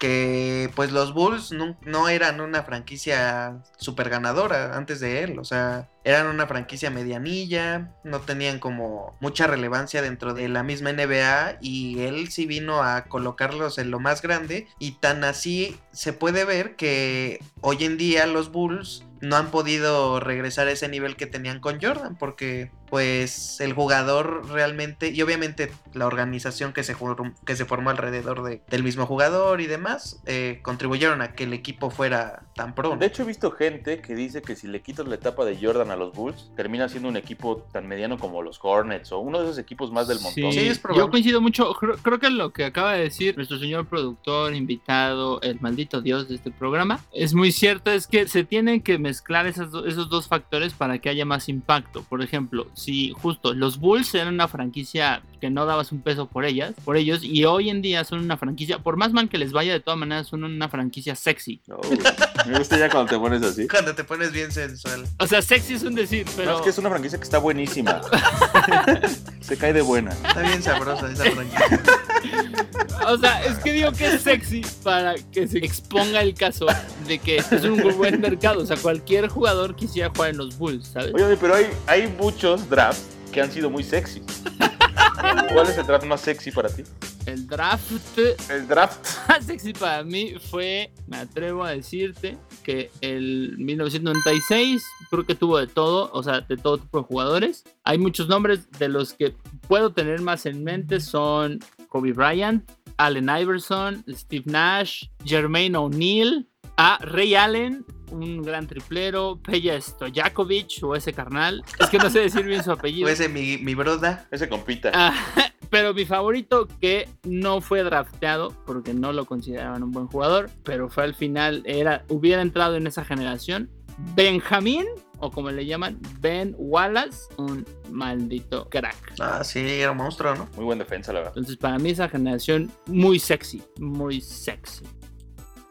Que pues los Bulls no, eran una franquicia super ganadora antes de él, o sea, eran una franquicia medianilla, no tenían como mucha relevancia dentro de la misma NBA y él sí vino a colocarlos en lo más grande y tan así se puede ver que hoy en día los Bulls no han podido regresar a ese nivel que tenían con Jordan porque pues el jugador realmente y obviamente la organización que se, que se formó alrededor de- del mismo jugador y demás eh, contribuyeron a que el equipo fuera De hecho, he visto gente que dice que si le quitas la etapa de Jordan a los Bulls, termina siendo un equipo tan mediano como los Hornets o uno de esos equipos más del montón. Sí, es probable. Yo coincido mucho, creo, creo que lo que acaba de decir nuestro señor productor, invitado, el maldito dios de este programa, es muy cierto, es que se tienen que mezclar esas do- esos dos factores para que haya más impacto. Por ejemplo, si justo los Bulls eran una franquicia que no dabas un peso por ellas, por ellos, y hoy en día son una franquicia, por más mal que les vaya, de todas maneras son una franquicia sexy. Uy, me gusta ya cuando te pones así. Cuando te pones bien sensual. O sea, sexy es un decir, pero... No, es que es una franquicia que está buenísima. (laughs) Se cae de buena. Está bien sabrosa esa franquicia. O sea, es que digo que es sexy para que se exponga el caso de que es un buen mercado. O sea, cualquier jugador quisiera jugar en los Bulls, ¿sabes? Oye, pero hay, hay muchos drafts que han sido muy sexy. ¿Cuál es el draft más sexy para ti? El draft El draft. (laughs) más sexy para mí fue, me atrevo a decirte, que el 1996 creo que tuvo de todo, o sea, de todo tipo de jugadores. Hay muchos nombres de los que puedo tener más en mente son Kobe Bryant, Allen Iverson, Steve Nash, Jermaine O'Neal, a Ray Allen, un gran triplero, Peja Stojakovic o ese carnal. Es que no sé decir bien su apellido. (laughs) O ese mi, mi broda. Ese compita. Ah, (laughs) pero mi favorito que no fue drafteado porque no lo consideraban un buen jugador, pero fue al final, era, hubiera entrado en esa generación. Benjamín, o como le llaman, Ben Wallace, un maldito crack. Ah, sí, era un monstruo, ¿no? Muy buen defensa, la verdad. Entonces, para mí, esa generación muy sexy, muy sexy.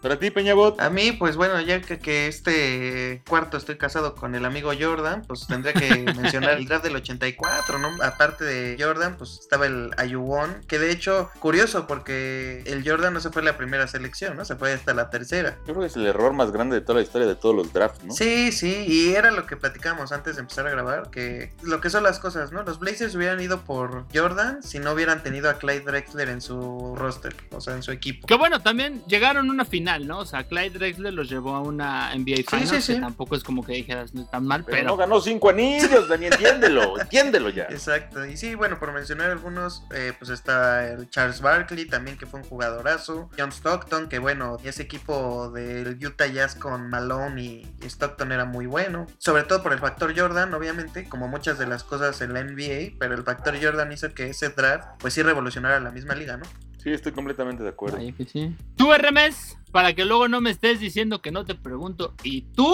Para ti, Peñabot. A mí, pues bueno, ya que, que este cuarto estoy casado con el amigo Jordan, pues tendría que (laughs) mencionar el draft del 84, ¿no? Aparte de Jordan, pues estaba el Ayuwon, que de hecho, curioso, porque el Jordan no se fue la primera selección, ¿no? Se fue hasta la tercera. Yo creo que es el error más grande de toda la historia de todos los drafts, ¿no? Sí, sí, y era lo que platicamos antes de empezar a grabar, que lo que son las cosas, ¿no? Los Blazers hubieran ido por Jordan si no hubieran tenido a Clyde Drexler en su roster, o sea, en su equipo. Que bueno, también llegaron a una final, ¿no? O sea, Clyde Drexler los llevó a una NBA Finals, sí, sí. que tampoco es como que dijeras, no es tan mal, Pero, pero... no ganó cinco anillos, Dani, entiéndelo, (laughs) entiéndelo ya. Exacto, y sí, bueno, por mencionar algunos, eh, pues está el Charles Barkley también, que fue un jugadorazo, John Stockton, que bueno, ese equipo del Utah Jazz con Malone y Stockton era muy bueno, sobre todo por el factor Jordan, obviamente, como muchas de las cosas en la NBA, pero el factor Jordan hizo que ese draft, pues sí revolucionara la misma liga, ¿no? Sí, estoy completamente de acuerdo. Que sí. Tú, RMS, para que luego no me estés diciendo que no te pregunto. ¿Y tú?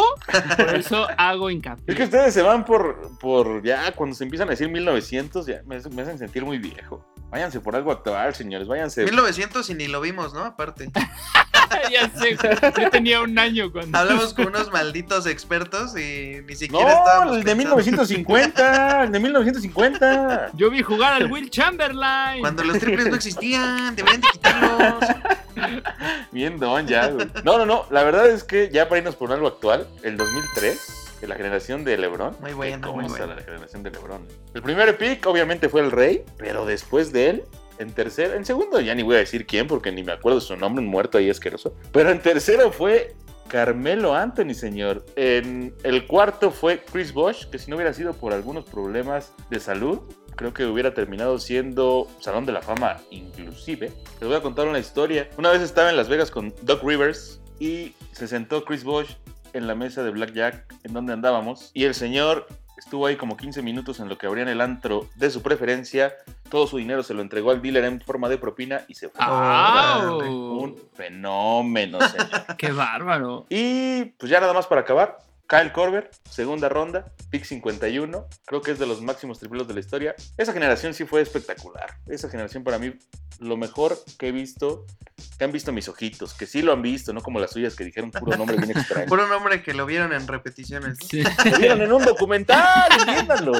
Por eso (laughs) hago Es que hincapié. ustedes se van por, por ya, cuando se empiezan a decir 1900, ya me, me hacen sentir muy viejo. Váyanse por algo actual, señores, váyanse. 1900 y ni lo vimos, ¿no? Aparte. (laughs) ya sé, yo tenía un año cuando. Hablamos con unos malditos expertos y ni siquiera estábamos No, el de pensando. 1950, el de 1950. Yo vi jugar al Will Chamberlain. Cuando los triples no existían, deberían de quitarlos. Bien don ya, güey. No, no, no, la verdad es que ya para irnos por algo actual, el 2003, de la generación de LeBron. Muy ¿Cómo muy está bueno. la generación de LeBron? El primer pick obviamente fue el Rey, pero después de él, en tercero, en segundo ya ni voy a decir quién porque ni me acuerdo su nombre, un muerto ahí asqueroso. Pero en tercero fue Carmelo Anthony, señor. En el cuarto fue Chris Bosh, que si no hubiera sido por algunos problemas de salud, creo que hubiera terminado siendo Salón de la Fama inclusive. Les voy a contar una historia. Una vez estaba en Las Vegas con Doc Rivers y se sentó Chris Bosh en la mesa de Blackjack en donde andábamos y el señor estuvo ahí como 15 minutos en lo que abrían el antro de su preferencia. Todo su dinero se lo entregó al dealer en forma de propina y se fue. ¡Au! Un fenómeno, señor. (laughs) ¡Qué bárbaro! Y pues ya nada más para acabar. Kyle Korver, segunda ronda, pick 51. Creo que es de los máximos tripleros de la historia. Esa generación sí fue espectacular. Esa generación para mí, lo mejor que he visto, que han visto mis ojitos, que sí lo han visto, no como las suyas que dijeron puro nombre bien extraño. (laughs) Puro nombre que lo vieron en repeticiones. Lo vieron en un documental, entiéndanlo.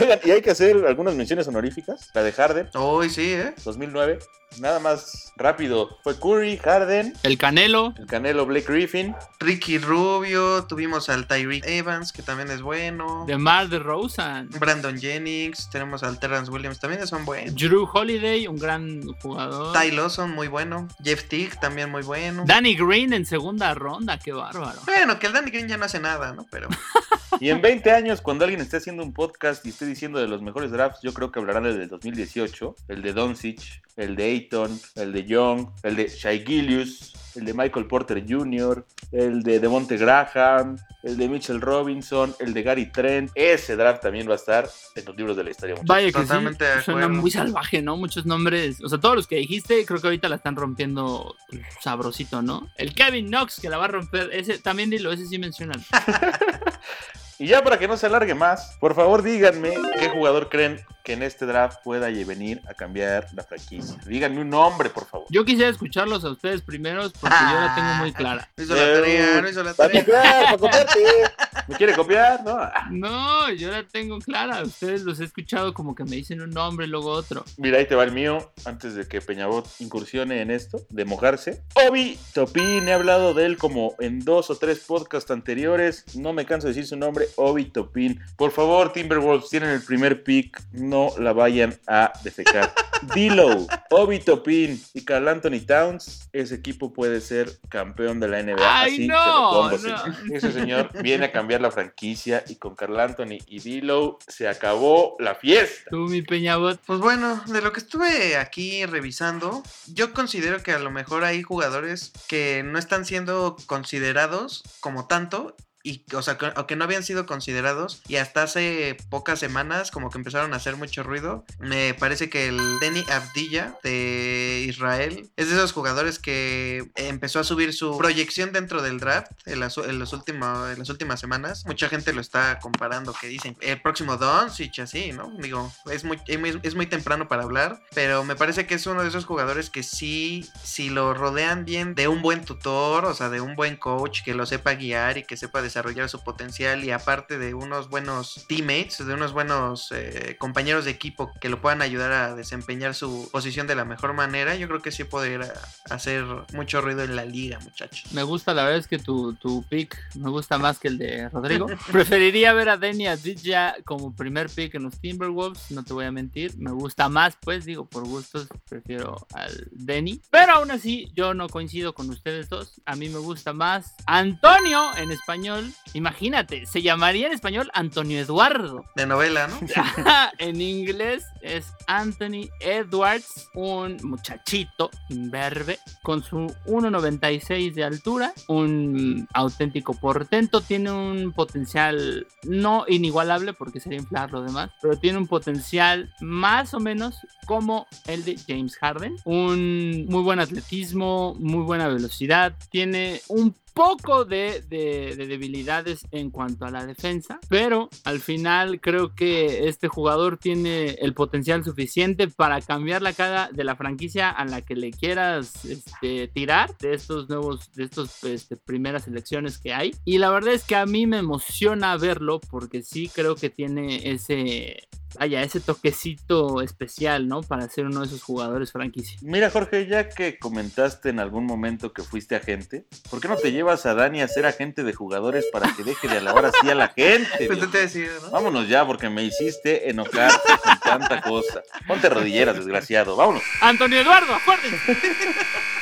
Oigan, y hay que hacer algunas menciones honoríficas. La de Harden, Uy, sí, ¿eh? 2009. Nada más rápido. Fue Curry, Harden, El Canelo. el Canelo Blake Griffin. Ricky Rubio, tuvimos al Tyreek Evans, que también es bueno. De Mar de Rosen. Brandon Jennings, tenemos al Terrence Williams, también son buenos. Drew Holiday, un gran jugador. Ty Lawson, muy bueno. Jeff Tick, también muy bueno. Danny Green en segunda ronda, qué bárbaro. Bueno, que el Danny Green ya no hace nada, ¿no? Pero (laughs) Y en 20 años, cuando alguien esté haciendo un podcast y esté diciendo de los mejores drafts, yo creo que hablarán del del 2018, el de Doncic, el de Ayton, el de Young, el de Shai Gillius, el de Michael Porter Jr., el de Devonte Graham, el de Mitchell Robinson, el de Gary Trent. Ese draft también va a estar en los libros de la historia. muchachos. Vaya que Totalmente sí, suena muy salvaje, ¿no? Muchos nombres, o sea, todos los que dijiste, creo que ahorita la están rompiendo sabrosito, ¿no? El Kevin Knox que la va a romper, ese también dilo, ese sí mencionan. (laughs) Y ya para que no se alargue más, por favor díganme qué jugador creen que en este draft pueda venir a cambiar la franquicia. Díganme un nombre, por favor. Yo quisiera escucharlos a ustedes primeros porque yo la tengo muy clara. no hizo la tarea, no hizo la Para tarea. copiar, para copiarte. (laughs) ¿Me quiere copiar? No. Ah, No, yo la tengo clara. Ustedes los he escuchado como que me dicen un nombre y luego otro. Mira, ahí te va el mío, antes de que Peñabot incursione en esto, de mojarse. Obi Topin, he hablado de él como en dos o tres podcasts anteriores, no me canso de decir su nombre, Obi Topin. Por favor, Timberwolves, tienen el primer pick, no la vayan a defecar. (laughs) Dilo, Obi Topin y Carl Anthony Towns, ese equipo puede ser campeón de la NBA. ¡Ay, Así no! se lo pongo, no. señor. Ese señor viene a cambiar la franquicia y con Carl Anthony y Dilo se acabó la fiesta. Tú, mi Peñabot. Pues bueno, de lo que estuve aquí revisando, yo considero que a lo mejor hay jugadores que no están siendo considerados como tanto. Y, o sea, que, o que no habían sido considerados y hasta hace pocas semanas como que empezaron a hacer mucho ruido. Me parece que el Denny Abdilla de Israel es de esos jugadores que empezó a subir su proyección dentro del draft en las, en los últimos, en las últimas semanas. Mucha gente lo está comparando, que dicen el próximo Doncic, así, ¿no? Digo, es muy, es muy- temprano para hablar, pero me parece que es uno de esos jugadores que sí, si lo rodean bien de un buen tutor, o sea, de un buen coach que lo sepa guiar y que sepa desarrollar su potencial y aparte de unos buenos teammates, de unos buenos eh, compañeros de equipo que lo puedan ayudar a desempeñar su posición de la mejor manera, yo creo que sí podría hacer mucho ruido en la liga, muchachos. Me gusta, la verdad es que tu, tu pick me gusta más que el de Rodrigo. (laughs) Preferiría ver a Denny Aditya como primer pick en los Timberwolves, no te voy a mentir. Me gusta más, pues digo, por gustos prefiero al Denny. Pero aún así, yo no coincido con ustedes dos. A mí me gusta más Antonio en español. Imagínate, se llamaría en español Antonio Eduardo. De novela, ¿no? (laughs) en inglés es Anthony Edwards, un muchachito imberbe con su 1.96 de altura, un auténtico portento, tiene un potencial no inigualable porque sería inflar lo demás, pero tiene un potencial más o menos como el de James Harden, un muy buen atletismo, muy buena velocidad, tiene un poco de, de, de, debilidades en cuanto a la defensa, pero al final creo que este jugador tiene el potencial suficiente para cambiar la cara de la franquicia a la que le quieras este, tirar de estos nuevos, de estos este, primeras elecciones que hay. Y la verdad es que a mí me emociona verlo porque sí creo que tiene ese vaya, ese toquecito especial, ¿no? Para ser uno de esos jugadores franquicia. Mira, Jorge, ya que comentaste en algún momento que fuiste agente, ¿por qué no te llevas a Dani a ser agente de jugadores para que deje de alabar así a la gente? Pues te decía, ¿no? Vámonos ya, porque me hiciste enojar con tanta cosa. Ponte rodilleras, desgraciado. Vámonos. Antonio Eduardo, acuérdense. (laughs)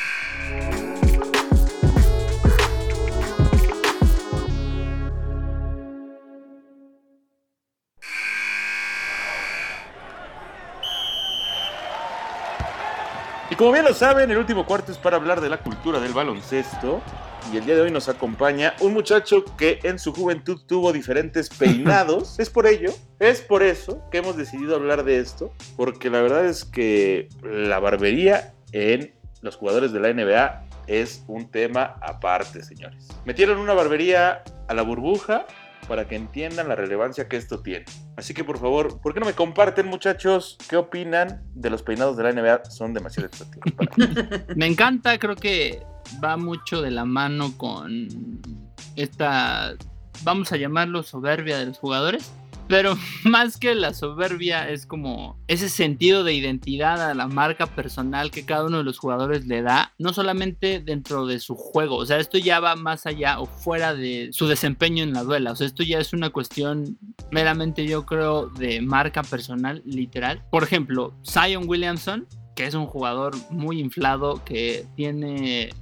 como bien lo saben, el último cuarto es para hablar de la cultura del baloncesto. Y el día de hoy nos acompaña un muchacho que en su juventud tuvo diferentes (laughs) peinados. es por ello, es por eso que hemos decidido hablar de esto. Porque la verdad es que la barbería en los jugadores de la NBA es un tema aparte, señores. Metieron una barbería a la burbuja para que entiendan la relevancia que esto tiene. Así que por favor, ¿por qué no me comparten muchachos qué opinan de los peinados de la NBA? Son demasiado exóticos. (laughs) Me encanta, creo que va mucho de la mano con esta, vamos a llamarlo soberbia de los jugadores. Pero (laughs) más que la soberbia es como ese sentido de identidad a la marca personal que cada uno de los jugadores le da, no solamente dentro de su juego, o sea, esto ya va más allá o fuera de su desempeño en la duela, o sea, esto ya es una cuestión meramente yo creo de marca personal literal. Por ejemplo, Zion Williamson, que es un jugador muy inflado que tiene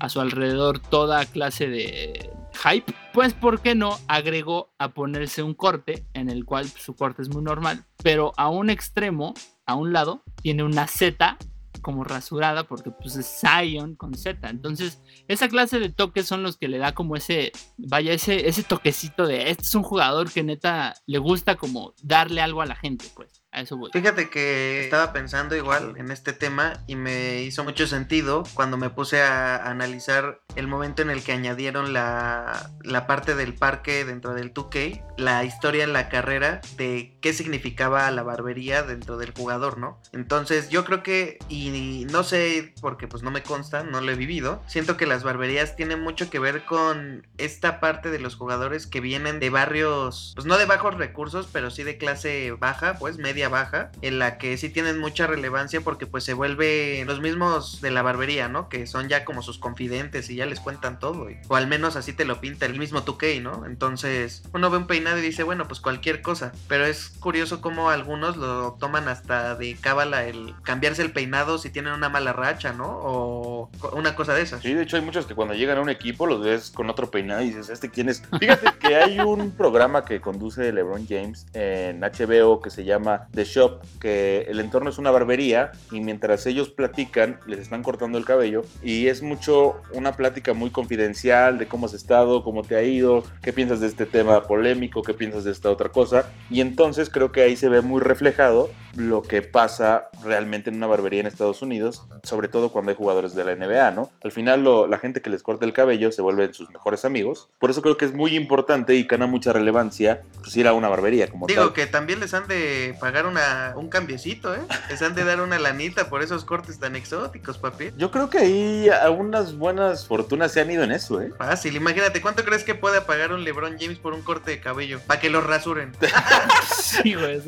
a su alrededor toda clase de hype, pues ¿por qué no agregó a ponerse un corte en el cual su corte es muy normal, pero a un extremo, a un lado, tiene una Z como rasurada porque pues es Zion con Z. Entonces, esa clase de toques son los que le da como ese, vaya, ese, ese toquecito de, este es un jugador que neta le gusta como darle algo a la gente, pues. A eso voy. Fíjate que estaba pensando igual en este tema y me hizo mucho sentido cuando me puse a analizar el momento en el que añadieron la, la parte del parque dentro del 2K, la historia en la carrera de qué significaba la barbería dentro del jugador, ¿no? Entonces yo creo que, y no sé, porque pues no me consta, no lo he vivido, siento que las barberías tienen mucho que ver con esta parte de los jugadores que vienen de barrios, pues no de bajos recursos, pero sí de clase baja, pues media baja, en la que sí tienen mucha relevancia porque pues se vuelve los mismos de la barbería, ¿no? Que son ya como sus confidentes y ya les cuentan todo, o al menos así te lo pinta el mismo 2K, ¿no? Entonces uno ve un peinado y dice, bueno, pues cualquier cosa, pero es curioso cómo algunos lo toman hasta de cábala el cambiarse el peinado si tienen una mala racha, ¿no? O una cosa de esas. Sí, de hecho hay muchos que cuando llegan a un equipo los ves con otro peinado y dices, ¿este quién es? Fíjate que hay un programa que conduce LeBron James en HBO que se llama The Shop, que el entorno es una barbería y mientras ellos platican, les están cortando el cabello y es mucho una plática muy confidencial de cómo has estado, cómo te ha ido, qué piensas de este tema polémico, qué piensas de esta otra cosa. Y entonces creo que ahí se ve muy reflejado lo que pasa realmente en una barbería en Estados Unidos, sobre todo cuando hay jugadores de la NBA, ¿no? Al final lo, la gente que les corta el cabello se vuelven sus mejores amigos. Por eso creo que es muy importante y gana mucha relevancia pues, ir a una barbería como Digo tal. que también les han de pagar una, un cambiecito, ¿eh? Les han de dar una lanita por esos cortes tan exóticos, papi. Yo creo que ahí algunas buenas fortunas se han ido en eso, ¿eh? Fácil, imagínate, ¿cuánto crees que puede pagar un LeBron James por un corte de cabello? Para que lo rasuren. (laughs) Sí, güey,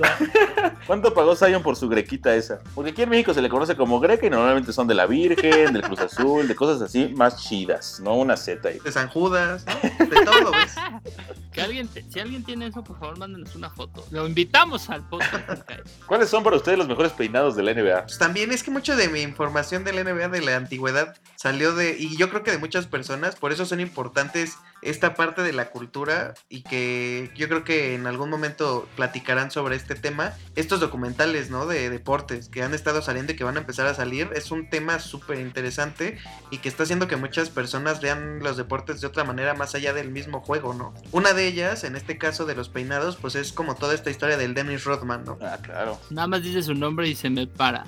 ¿Cuánto pagó Zion por su grequita esa? Porque aquí en México se le conoce como greca y normalmente son de la Virgen, del Cruz Azul, de cosas así más chidas, no una Z ahí. De San Judas, ¿no? De todo, ¿ves? (laughs) que alguien, te- si alguien tiene eso, por favor, mándenos una foto. Lo invitamos al podcast. ¿Cuáles son para ustedes los mejores peinados de la NBA? Pues también es que mucho de mi información del NBA de la antigüedad salió de, y yo creo que de muchas personas, por eso son importantes esta parte de la cultura y que yo creo que en algún momento platicarán sobre este tema. Estos documentales, ¿no? De deportes que han estado saliendo y que van a empezar a salir, es un tema súper interesante y que está haciendo que muchas personas vean los deportes de otra manera más allá del mismo juego, ¿no? Una de ellas, en este caso de los peinados, pues es como toda esta historia del Dennis Rodman, ¿no? Ah, claro. Nada más dice su nombre y se me para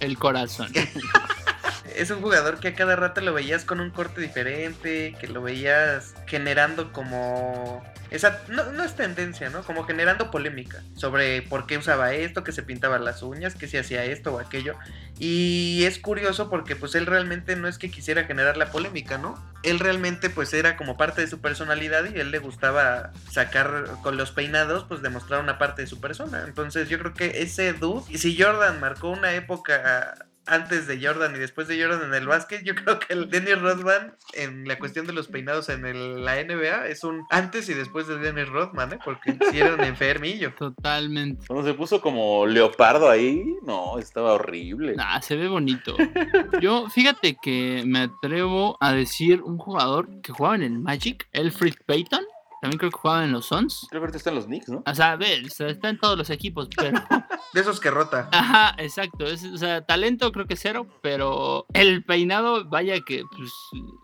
el corazón. (laughs) es un jugador que a cada rato lo veías con un corte diferente, que lo veías generando como esa no, no, es tendencia, ¿no? Como generando polémica sobre por qué usaba esto, que se pintaba las uñas, que se hacía esto o aquello. Y es curioso porque pues él realmente no es que quisiera generar la polémica, ¿no? Él realmente pues era como parte de su personalidad y él le gustaba sacar con los peinados, pues demostrar una parte de su persona. Entonces yo creo que ese dude, y si Jordan marcó una época antes de Jordan y después de Jordan en el básquet, yo (laughs) creo que el Dennis Rodman en la cuestión de los peinados en el, la NBA es un antes y después de Dennis Rodman, ¿eh? Porque si era un enfermillo. (laughs) Totalmente. Cuando se puso como leopardo ahí, no, estaba horrible. Nah, se ve bonito. Yo, fíjate que me atrevo a decir un jugador que jugaba en el Magic, Elfrid Payton. También creo que jugaba en los Suns. Creo que ahorita está en los Knicks, ¿no? O sea, a ver, está en todos los equipos, pero. (laughs) De esos que rota. Ajá, exacto. Es, o sea, talento creo que cero, pero el peinado, vaya que pues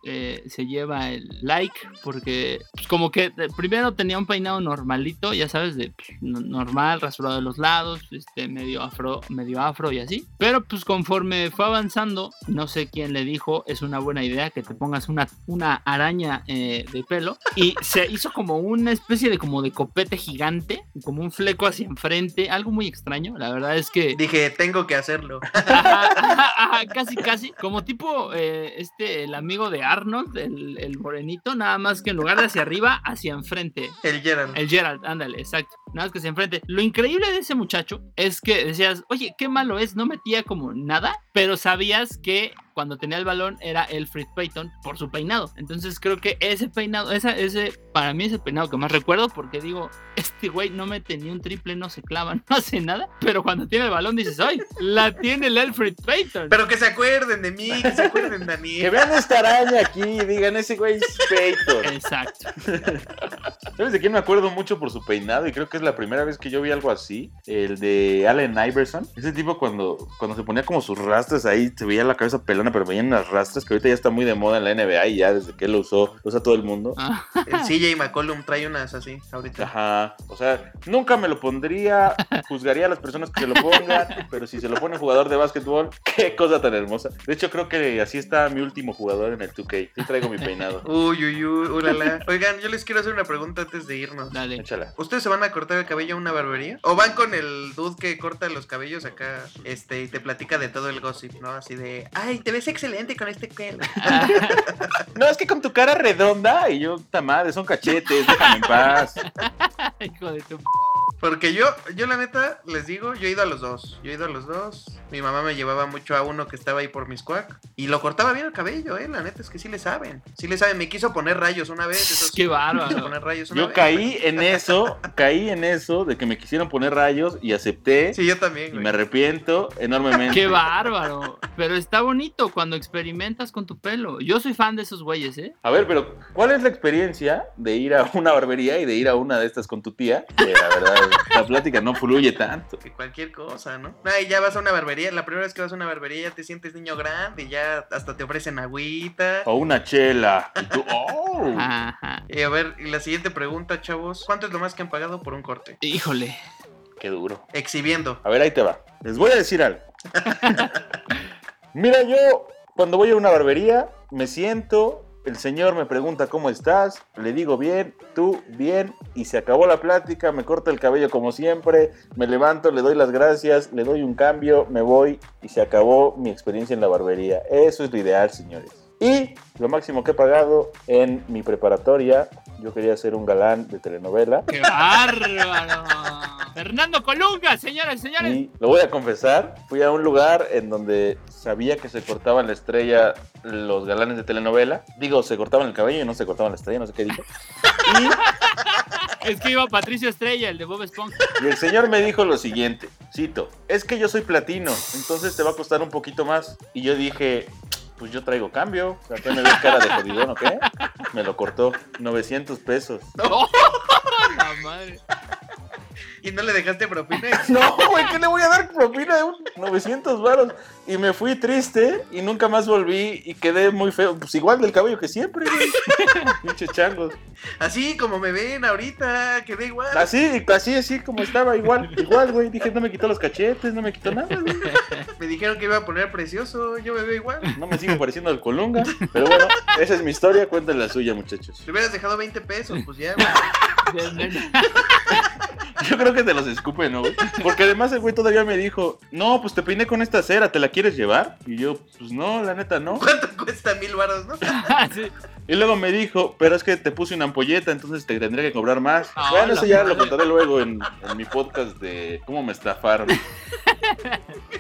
eh, se lleva el like, porque pues, como que eh, primero tenía un peinado normalito, ya sabes, de pues, normal, rasurado de los lados, este medio afro, medio afro y así. Pero pues conforme fue avanzando, no sé quién le dijo, es una buena idea que te pongas una, una araña eh, de pelo y se hizo como una especie de como de copete gigante, como un fleco hacia enfrente, algo muy extraño. La verdad es que. Dije, tengo que hacerlo. (laughs) casi, casi. Como tipo eh, este, el amigo de Arnold, el, el, morenito, nada más que en lugar de hacia arriba, hacia enfrente. El Gerald. El Gerald, ándale, exacto. Nada más que hacia enfrente. Lo increíble de ese muchacho es que decías, oye, qué malo es, no metía como nada, pero sabías que cuando tenía el balón era Elfrid Payton por su peinado. Entonces creo que ese peinado, esa, ese para mí es el peinado que más recuerdo porque digo, (laughs) este güey no mete ni un triple, no se clava, (laughs) no hace nada, pero cuando tiene el balón dices, ¡ay! La tiene el Elfrid Payton. Pero que se acuerden de mí, que se acuerden de mí. que vean esta araña aquí y digan, ese güey es Payton. Exacto. (laughs) ¿Sabes de quién me acuerdo mucho por su peinado? Y creo que es la primera vez que yo vi algo así. El de Allen Iverson. Ese tipo cuando, cuando se ponía como sus rastras ahí, se veía la cabeza pelona, pero veían las rastras, que ahorita ya está muy de moda en la NBA y ya desde que él lo usó, lo usa todo el mundo. Ah. El CJ McCollum trae unas así ahorita. Ajá. O sea, nunca me lo pondría, juzgaría a las personas que se lo pongan, (laughs) pero si se lo pone un jugador de básquetbol, (laughs) qué cosa tan hermosa. De hecho, creo que así está mi último jugador en el 2K. Sí traigo mi peinado. Uy, uy, uy, ulala. Oigan, yo les quiero hacer una pregunta antes de irnos. Dale. Échala. ¿Ustedes se van a cortar el cabello a una barbería? ¿O van con el dude que corta los cabellos acá este, y te platica de todo el gossip, ¿no? Así de, ay, te ves excelente con este pelo. (laughs) No, es que con tu cara redonda y yo, puta madre, son cachetes, déjame en paz. (laughs) Hijo de tu. Porque yo, yo la neta, les digo, yo he ido a los dos. Yo he ido a los dos. Mi mamá me llevaba mucho a uno que estaba ahí por mis cuac. Y lo cortaba bien el cabello, eh. La neta es que sí le saben. Sí le saben. Me quiso poner rayos una vez. Eso sí, Qué me bárbaro. quiso poner rayos una Yo vez. caí en eso, caí en eso de que me quisieron poner rayos y acepté Sí, yo también, y güey. me arrepiento enormemente. Qué bárbaro. Pero está bonito cuando experimentas con tu pelo. Yo soy fan de esos güeyes, ¿eh? A ver, pero ¿cuál es la experiencia de ir a una barbería y de ir a una de estas con tu tía? Que la verdad, la plática no fluye tanto. Que cualquier cosa, ¿no? Ay, ya vas a una barbería. La primera vez que vas a una barbería ya te sientes niño grande y ya hasta te ofrecen agüita. O una chela. Y tú, (laughs) ¡oh! Ajá. Y a ver, y la siguiente pregunta, chavos. ¿Cuánto es lo más que han pagado por un corte? Híjole. ¡Qué duro! Exhibiendo. A ver, ahí te va. Les voy a decir algo. (laughs) Mira, yo cuando voy a una barbería, me siento, el señor me pregunta cómo estás, le digo bien, tú bien, y se acabó la plática, me corta el cabello como siempre, me levanto, le doy las gracias, le doy un cambio, me voy y se acabó mi experiencia en la barbería. Eso es lo ideal, señores. Y lo máximo que he pagado en mi preparatoria, yo quería ser un galán de telenovela. ¡Qué bárbaro! Fernando Colunga, señoras y señores. Y lo voy a confesar, fui a un lugar en donde sabía que se cortaban la estrella los galanes de telenovela. Digo, se cortaban el cabello y no se cortaban la estrella, no sé qué dije. (laughs) Es que iba Patricio Estrella, el de Bob Esponja. Y el señor me dijo lo siguiente, cito, es que yo soy platino, entonces te va a costar un poquito más. Y yo dije, pues yo traigo cambio, sea, ¿qué me ves cara de jodidón o qué? Me lo cortó, 900 pesos. (laughs) La madre. ¿Y no le dejaste propina? (laughs) No, güey, ¿qué le voy a dar propina de un 900 varos? Y me fui triste y nunca más volví y quedé muy feo. Pues igual del cabello que siempre, güey. (laughs) Pinche changos. Así como me ven ahorita, quedé igual. Así, así, así como estaba, igual, igual, güey. Dije, no me quitó los cachetes, no me quitó nada, güey. (laughs) Me dijeron que iba a poner precioso, yo me veo igual. No me sigo pareciendo al Colunga. Pero bueno, esa es mi historia, cuenten la suya, muchachos. Le hubieras dejado 20 pesos, pues ya. güey. Yo creo que te los escupe, ¿no, güey? Porque además el güey todavía me dijo, no, pues te peiné con esta cera, ¿te la quieres llevar? Y yo, pues no, la neta no. ¿Cuánto cuesta mil varos, no? (laughs) Sí. Y luego me dijo, pero es que te puse una ampolleta, entonces te tendría que cobrar más. Ah, bueno, eso ya madre. lo contaré luego en, en mi podcast de cómo me estafaron. (laughs)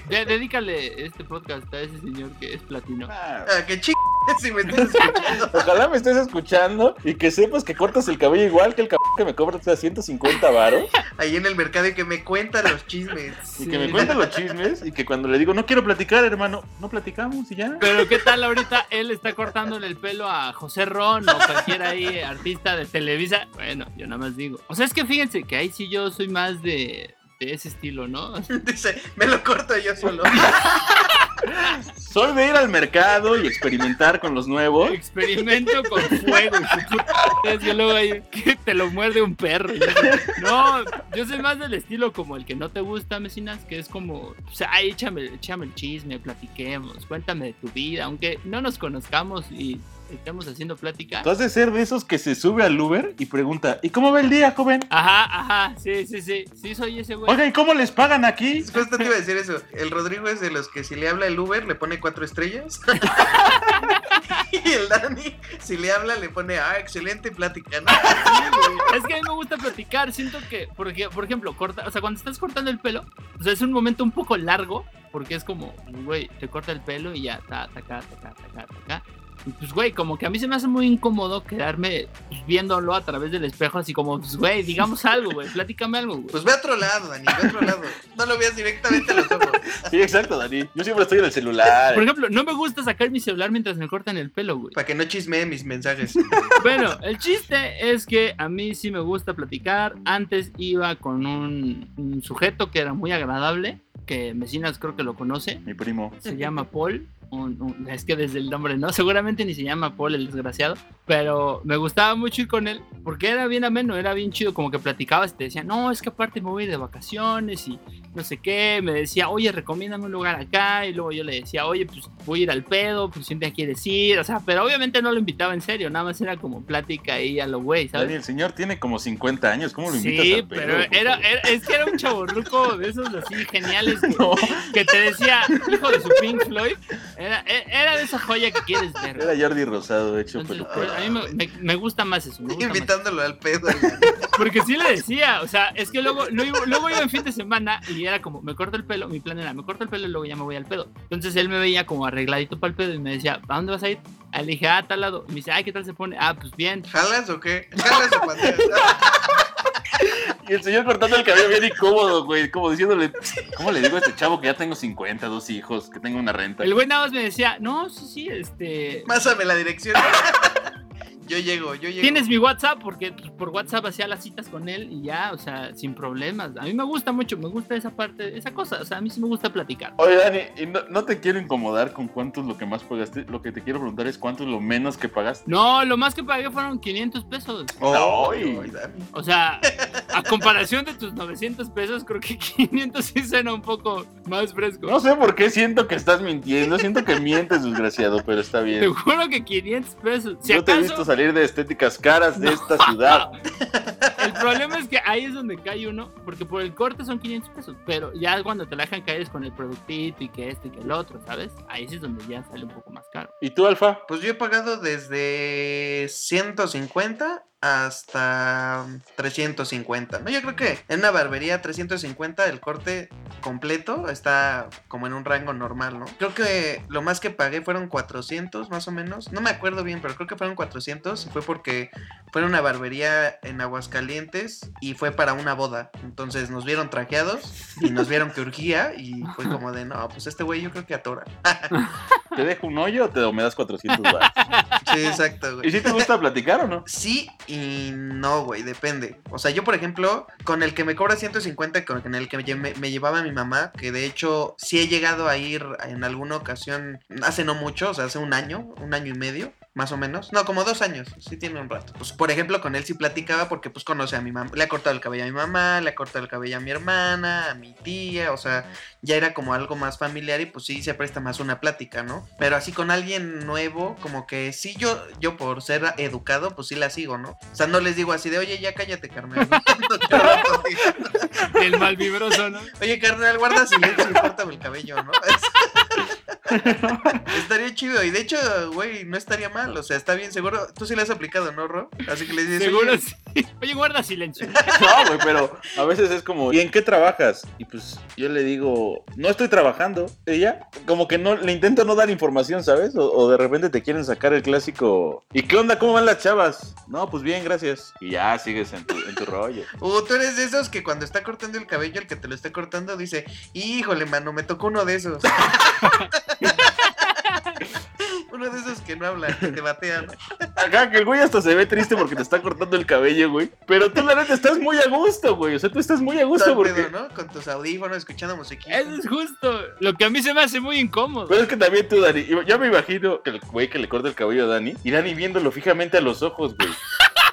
De- dedícale este podcast a ese señor que es platino. Ah, que ching si me estás escuchando. (laughs) Ojalá me estés escuchando y que sepas que cortas el cabello igual que el cabrón que me cobra o sea, 150 varos Ahí en el mercado y que me cuentan los chismes. y que me Sí. cuente los chismes y que cuando le digo no quiero platicar, hermano, no platicamos y ya. Pero qué tal ahorita él está cortándole el pelo a José Ron o cualquier ahí artista de Televisa. Bueno, yo nada más digo. O sea, es que fíjense que ahí sí yo soy más de, de ese estilo, ¿no? (laughs) Dice, me lo corto yo solo. (laughs) Soy de ir al mercado y experimentar con los nuevos. Experimento con fuego. y luego ahí que te lo muerde un perro. No, yo soy más del estilo como el que no te gusta, Mesinas, que es como, o sea, ay, échame, échame el chisme, platiquemos, cuéntame de tu vida, aunque no nos conozcamos y estemos haciendo plática. Tú has de ser de esos que se sube al Uber y pregunta, ¿y cómo va el día, joven? Ajá, ajá, sí, sí, sí, sí soy ese güey. Oiga, ¿y cómo les pagan aquí? (laughs) Justo te iba a decir eso. El Rodrigo es de los que si le habla el Uber le pone cuatro estrellas. (laughs) y el Dani, si le habla, le pone, ah, excelente plática. ¿no? (laughs) Es que a mí me gusta platicar, siento que, porque, por ejemplo, corta, o sea, cuando estás cortando el pelo, o sea, es un momento un poco largo, porque es como, güey, te corta el pelo y ya, ta, ta, ta, ta, ta, ta, ta, Y pues, güey, como que a mí se me hace muy incómodo quedarme pues, viéndolo a través del espejo, así como, pues, güey, digamos algo, güey, platícame algo, güey. Pues ve a otro lado, Dani, ve a otro lado. No lo veas directamente a los ojos. Sí, exacto, Dani. Yo siempre estoy en el celular. Por ejemplo, no me gusta sacar mi celular mientras me cortan el pelo, güey. Para que no chismee mis mensajes. Bueno, el chiste es que a mí sí me gusta platicar. Antes iba con un, un sujeto que era muy agradable, que Mesinas creo que lo conoce. Mi primo. Se llama Paul. Un- un- es que desde el nombre no, seguramente ni se llama Paul el desgraciado, pero me gustaba mucho ir con él porque era bien ameno, era bien chido, como que platicabas y te decía, no, es que aparte me voy de vacaciones y no sé qué, me decía, oye, recomiéndame un lugar acá, y luego yo le decía, oye, pues voy a ir al pedo, pues siempre quieres ir, o sea, pero obviamente no lo invitaba en serio, nada más era como plática ahí a lo güey, ¿sabes? el señor tiene como 50 años. ¿Cómo lo invitas Sí, al pedo, pero era, es que era un chaborruco de esos así geniales que, (laughs) No, que te decía, hijo de su Pink Floyd, era, e- era de esa joya que quieres ver. era Jordi Rosado hecho Entonces, a mí me, me- me gusta más eso. me gusta más. Invitándolo al pedo. Porque sí le decía, o sea, es que luego, luego, luego iba en fin de semana y era como, me corto el pelo, mi plan era, me corto el pelo y luego ya me voy al pedo. Entonces él me veía como arregladito para el pedo y me decía, ¿a dónde vas a ir? Ah, Le dije, ah, a tal lado. Y me dice, ay, ¿qué tal se pone? Ah, pues bien. ¿Jalas o qué? ¿Jalas o? Y el señor cortando el cabello bien incómodo, güey. Como diciéndole, ¿cómo le digo a este chavo que ya tengo 50, dos hijos, que tengo una renta? El güey nada más me decía, no, sí, sí, este... Pásame la dirección. (laughs) Yo llego, yo llego. Tienes mi WhatsApp porque pues, por WhatsApp hacía las citas con él y ya, o sea, sin problemas. A mí me gusta mucho, me gusta esa parte, esa cosa, o sea, a mí sí me gusta platicar. Oye, Dani, y no, no te quiero incomodar con cuánto es lo que más pagaste. Lo que te quiero preguntar es cuánto es lo menos que pagaste. No, lo más que pagué fueron 500 pesos. Oh, Ay. ay, Dani. O sea, a comparación de tus 900 pesos, creo que (laughs) 500 sí suena un poco más fresco. No sé por qué siento que estás mintiendo. Siento que mientes, desgraciado, pero está Te bien. juro que 500 pesos. Si Yo te he visto salir de estéticas caras de esta ciudad. (laughs) el problema es que ahí es donde cae uno, porque por el corte son 500 pesos, pero ya cuando te la dejan caer es con el productito y que este y que el otro, ¿sabes? Ahí sí es donde ya sale un poco más caro. ¿Y tú, Alfa? Pues yo he pagado desde 150 hasta 350. No, yo creo que en una barbería 350 el corte completo está como en un rango normal, ¿no? Creo que lo más que pagué fueron 400 más o menos. No me acuerdo bien, pero creo que fueron 400 y fue porque fue una barbería en Aguascalientes y fue para una boda. Entonces nos vieron trajeados y nos vieron que urgía y fue como de, no, pues este güey yo creo que atora. (laughs) ¿Te dejo un hoyo o, te, me das 400 baros? (laughs) Sí, exacto, güey. ¿Y si te gusta platicar o no? Sí y no, güey, depende. O sea, yo, por ejemplo, con el que me cobra 150, con el que me, me llevaba mi mamá, que de hecho sí he llegado a ir en alguna ocasión, hace no mucho, o sea, hace un año, un año y medio, más o menos. No, como dos años, sí tiene un rato. Pues, por ejemplo, con él sí platicaba porque, pues, conoce a mi mamá. Le ha cortado el cabello a mi mamá, le ha cortado el cabello a mi hermana, a mi tía, o sea, ya era como algo más familiar y pues sí se presta más una plática, ¿no? Pero así con alguien nuevo, como que sí yo, yo por ser educado, pues sí la sigo, ¿no? O sea, no les digo así de, oye, ya cállate, carnal. (laughs) el mal vibroso, ¿no? Oye, carnal, guarda silencio y córtame el cabello, ¿no? (laughs) (laughs) estaría chido. Y de hecho, güey, no estaría mal. O sea, está bien, seguro. Tú sí le has aplicado, ¿no, Ro? Así que le dices. Seguro oye, sí. (laughs) Oye, guarda silencio. (laughs) No, güey, pero a veces es como, ¿y en qué trabajas? Y pues yo le digo, no estoy trabajando. Ella, como que no, le intento no dar información, ¿sabes? O, o, de repente te quieren sacar el clásico. ¿Y qué onda? ¿Cómo van las chavas? No, pues bien, gracias. Y ya sigues en tu, en tu rollo. Uh, tú eres de esos que cuando está cortando el cabello, el que te lo está cortando dice, híjole, mano, me tocó uno de esos. (laughs) Uno de esos que no hablan, que te batean. Acá que el güey hasta se ve triste porque te está cortando el cabello, güey. Pero tú la neta estás muy a gusto, güey. O sea, tú estás muy a gusto porque... Pedo, ¿no? Con tus audífonos, escuchando musiquita. Eso es justo. Lo que a mí se me hace muy incómodo. Pero es que también tú, Dani, yo me imagino que el güey que le corta el cabello a Dani, y Dani viéndolo fijamente a los ojos, güey.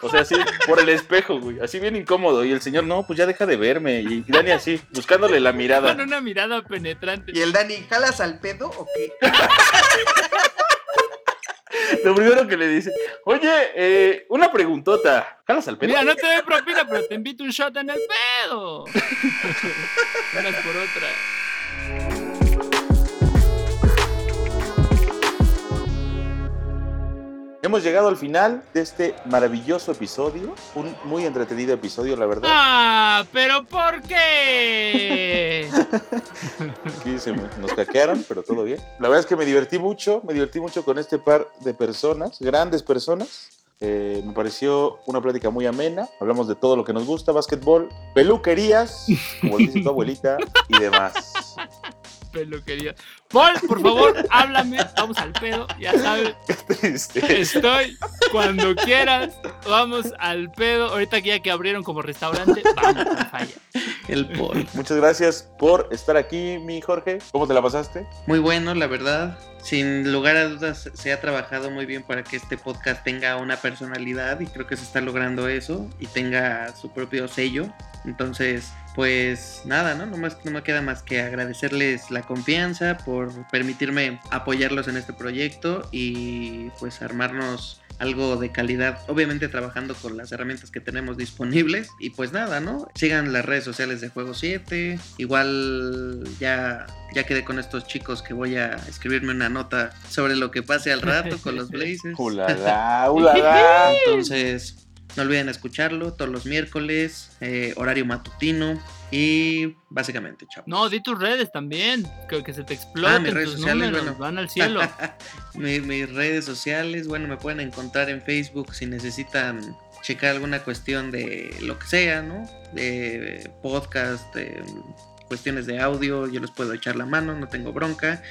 O sea, así por el espejo, güey. Así bien incómodo. Y el señor, no, pues ya deja de verme. Y Dani así, buscándole la mirada. Con una mirada penetrante. Y el Dani, ¿jalas al pedo o qué? Lo primero que le dice, oye, eh, una preguntota. ¿Jalas al pedo? Mira, no te doy propina, pero te invito un shot en el pedo. (laughs) Ganas por otra. Hemos llegado al final de este maravilloso episodio. Un muy entretenido episodio, la verdad. ¡Ah! ¿Pero por qué? (laughs) Aquí se me, nos caquearon, pero todo bien. La verdad es que me divertí mucho. Me divertí mucho con este par de personas, grandes personas. Eh, me pareció una plática muy amena. Hablamos de todo lo que nos gusta: básquetbol, peluquerías, como dice tu abuelita, y demás. Peluquería. Paul, por favor, háblame. Vamos al pedo, ya sabes. Estoy cuando quieras. Vamos al pedo. Ahorita que ya que abrieron como restaurante, vamos a falla. El Paul. Muchas gracias por estar aquí, mi Jorge. ¿Cómo te la pasaste? Muy bueno, la verdad. Sin lugar a dudas, se ha trabajado muy bien para que este podcast tenga una personalidad y creo que se está logrando eso y tenga su propio sello. Entonces, pues nada, ¿no? No, más, no me queda más que agradecerles la confianza por permitirme apoyarlos en este proyecto y pues armarnos algo de calidad, obviamente trabajando con las herramientas que tenemos disponibles y pues nada, ¿no? Sigan las redes sociales de Juego 7, igual ya ya quedé con estos chicos que voy a escribirme una nota sobre lo que pase al rato con los (laughs) Blazers. ¡Ulala, (laughs) ulala! Entonces, no olviden escucharlo todos los miércoles, eh, horario matutino. Y básicamente, chao. No, di tus redes también, que, que se te exploten Ah, mis redes tus sociales, números, bueno. van al cielo. (laughs) Mi- mis redes sociales, bueno, me pueden encontrar en Facebook si necesitan checar alguna cuestión de lo que sea, ¿no? De podcast, de cuestiones de audio, yo les puedo echar la mano, no tengo bronca.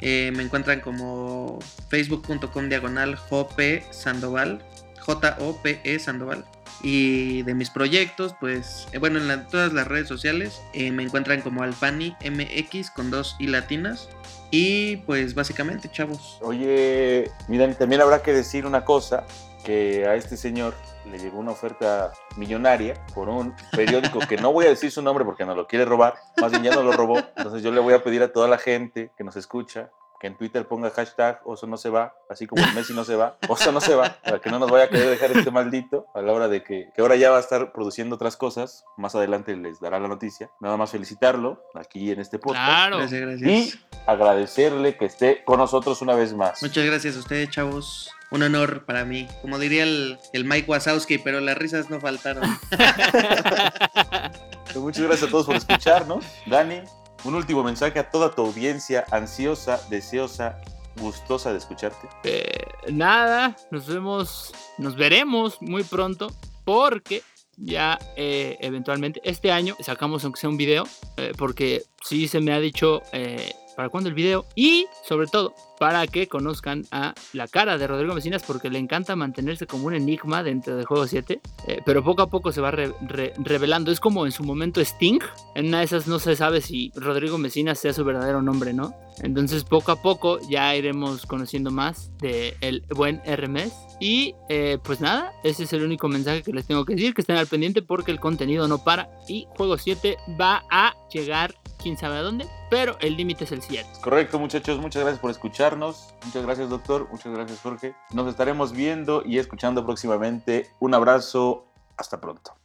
Eh, me encuentran como facebook.com diagonal Jope Sandoval, J-O-P-E Sandoval. Y de mis proyectos, pues, eh, bueno, en todas las redes sociales eh, me encuentran como Alfani MX con dos i latinas. Y pues básicamente, chavos. Oye, miren, también habrá que decir una cosa, que a este señor le llegó una oferta millonaria por un periódico que no voy a decir su nombre porque no lo quiere robar, más bien ya no lo robó, entonces yo le voy a pedir a toda la gente que nos escucha que en Twitter ponga hashtag oso no se va, así como el Messi no se va, oso no se va, para que no nos vaya a querer dejar este maldito a la hora de que, que ahora ya va a estar produciendo otras cosas, más adelante les dará la noticia, nada más felicitarlo aquí en este podcast Claro. Gracias, gracias. y agradecerle que esté con nosotros una vez más. Muchas gracias a ustedes, chavos. Un honor para mí. Como diría el, el Mike Wazowski, pero las risas no faltaron. (laughs) Pues muchas gracias a todos por escucharnos. Dani, un último mensaje a toda tu audiencia ansiosa, deseosa, gustosa de escucharte. Eh, nada, nos vemos, nos veremos muy pronto porque ya eh, eventualmente este año sacamos aunque sea un video eh, porque sí se me ha dicho eh, para cuándo el video y sobre todo para que conozcan a la cara de Rodrigo Mesinas porque le encanta mantenerse como un enigma dentro de Juego 7, eh, pero poco a poco se va re- re- revelando. Es como en su momento Sting, en una de esas no se sabe si Rodrigo Mesinas sea su verdadero nombre, ¿no? Entonces poco a poco ya iremos conociendo más de el buen Hermes. Y eh, pues nada, ese es el único mensaje que les tengo que decir, que estén al pendiente porque el contenido no para y Juego 7 va a llegar quién sabe a dónde, pero el límite es el 7. Correcto, muchachos. Muchas gracias por Muchas gracias, doctor. Muchas gracias, Jorge. Nos estaremos viendo y escuchando próximamente. Un abrazo. Hasta pronto.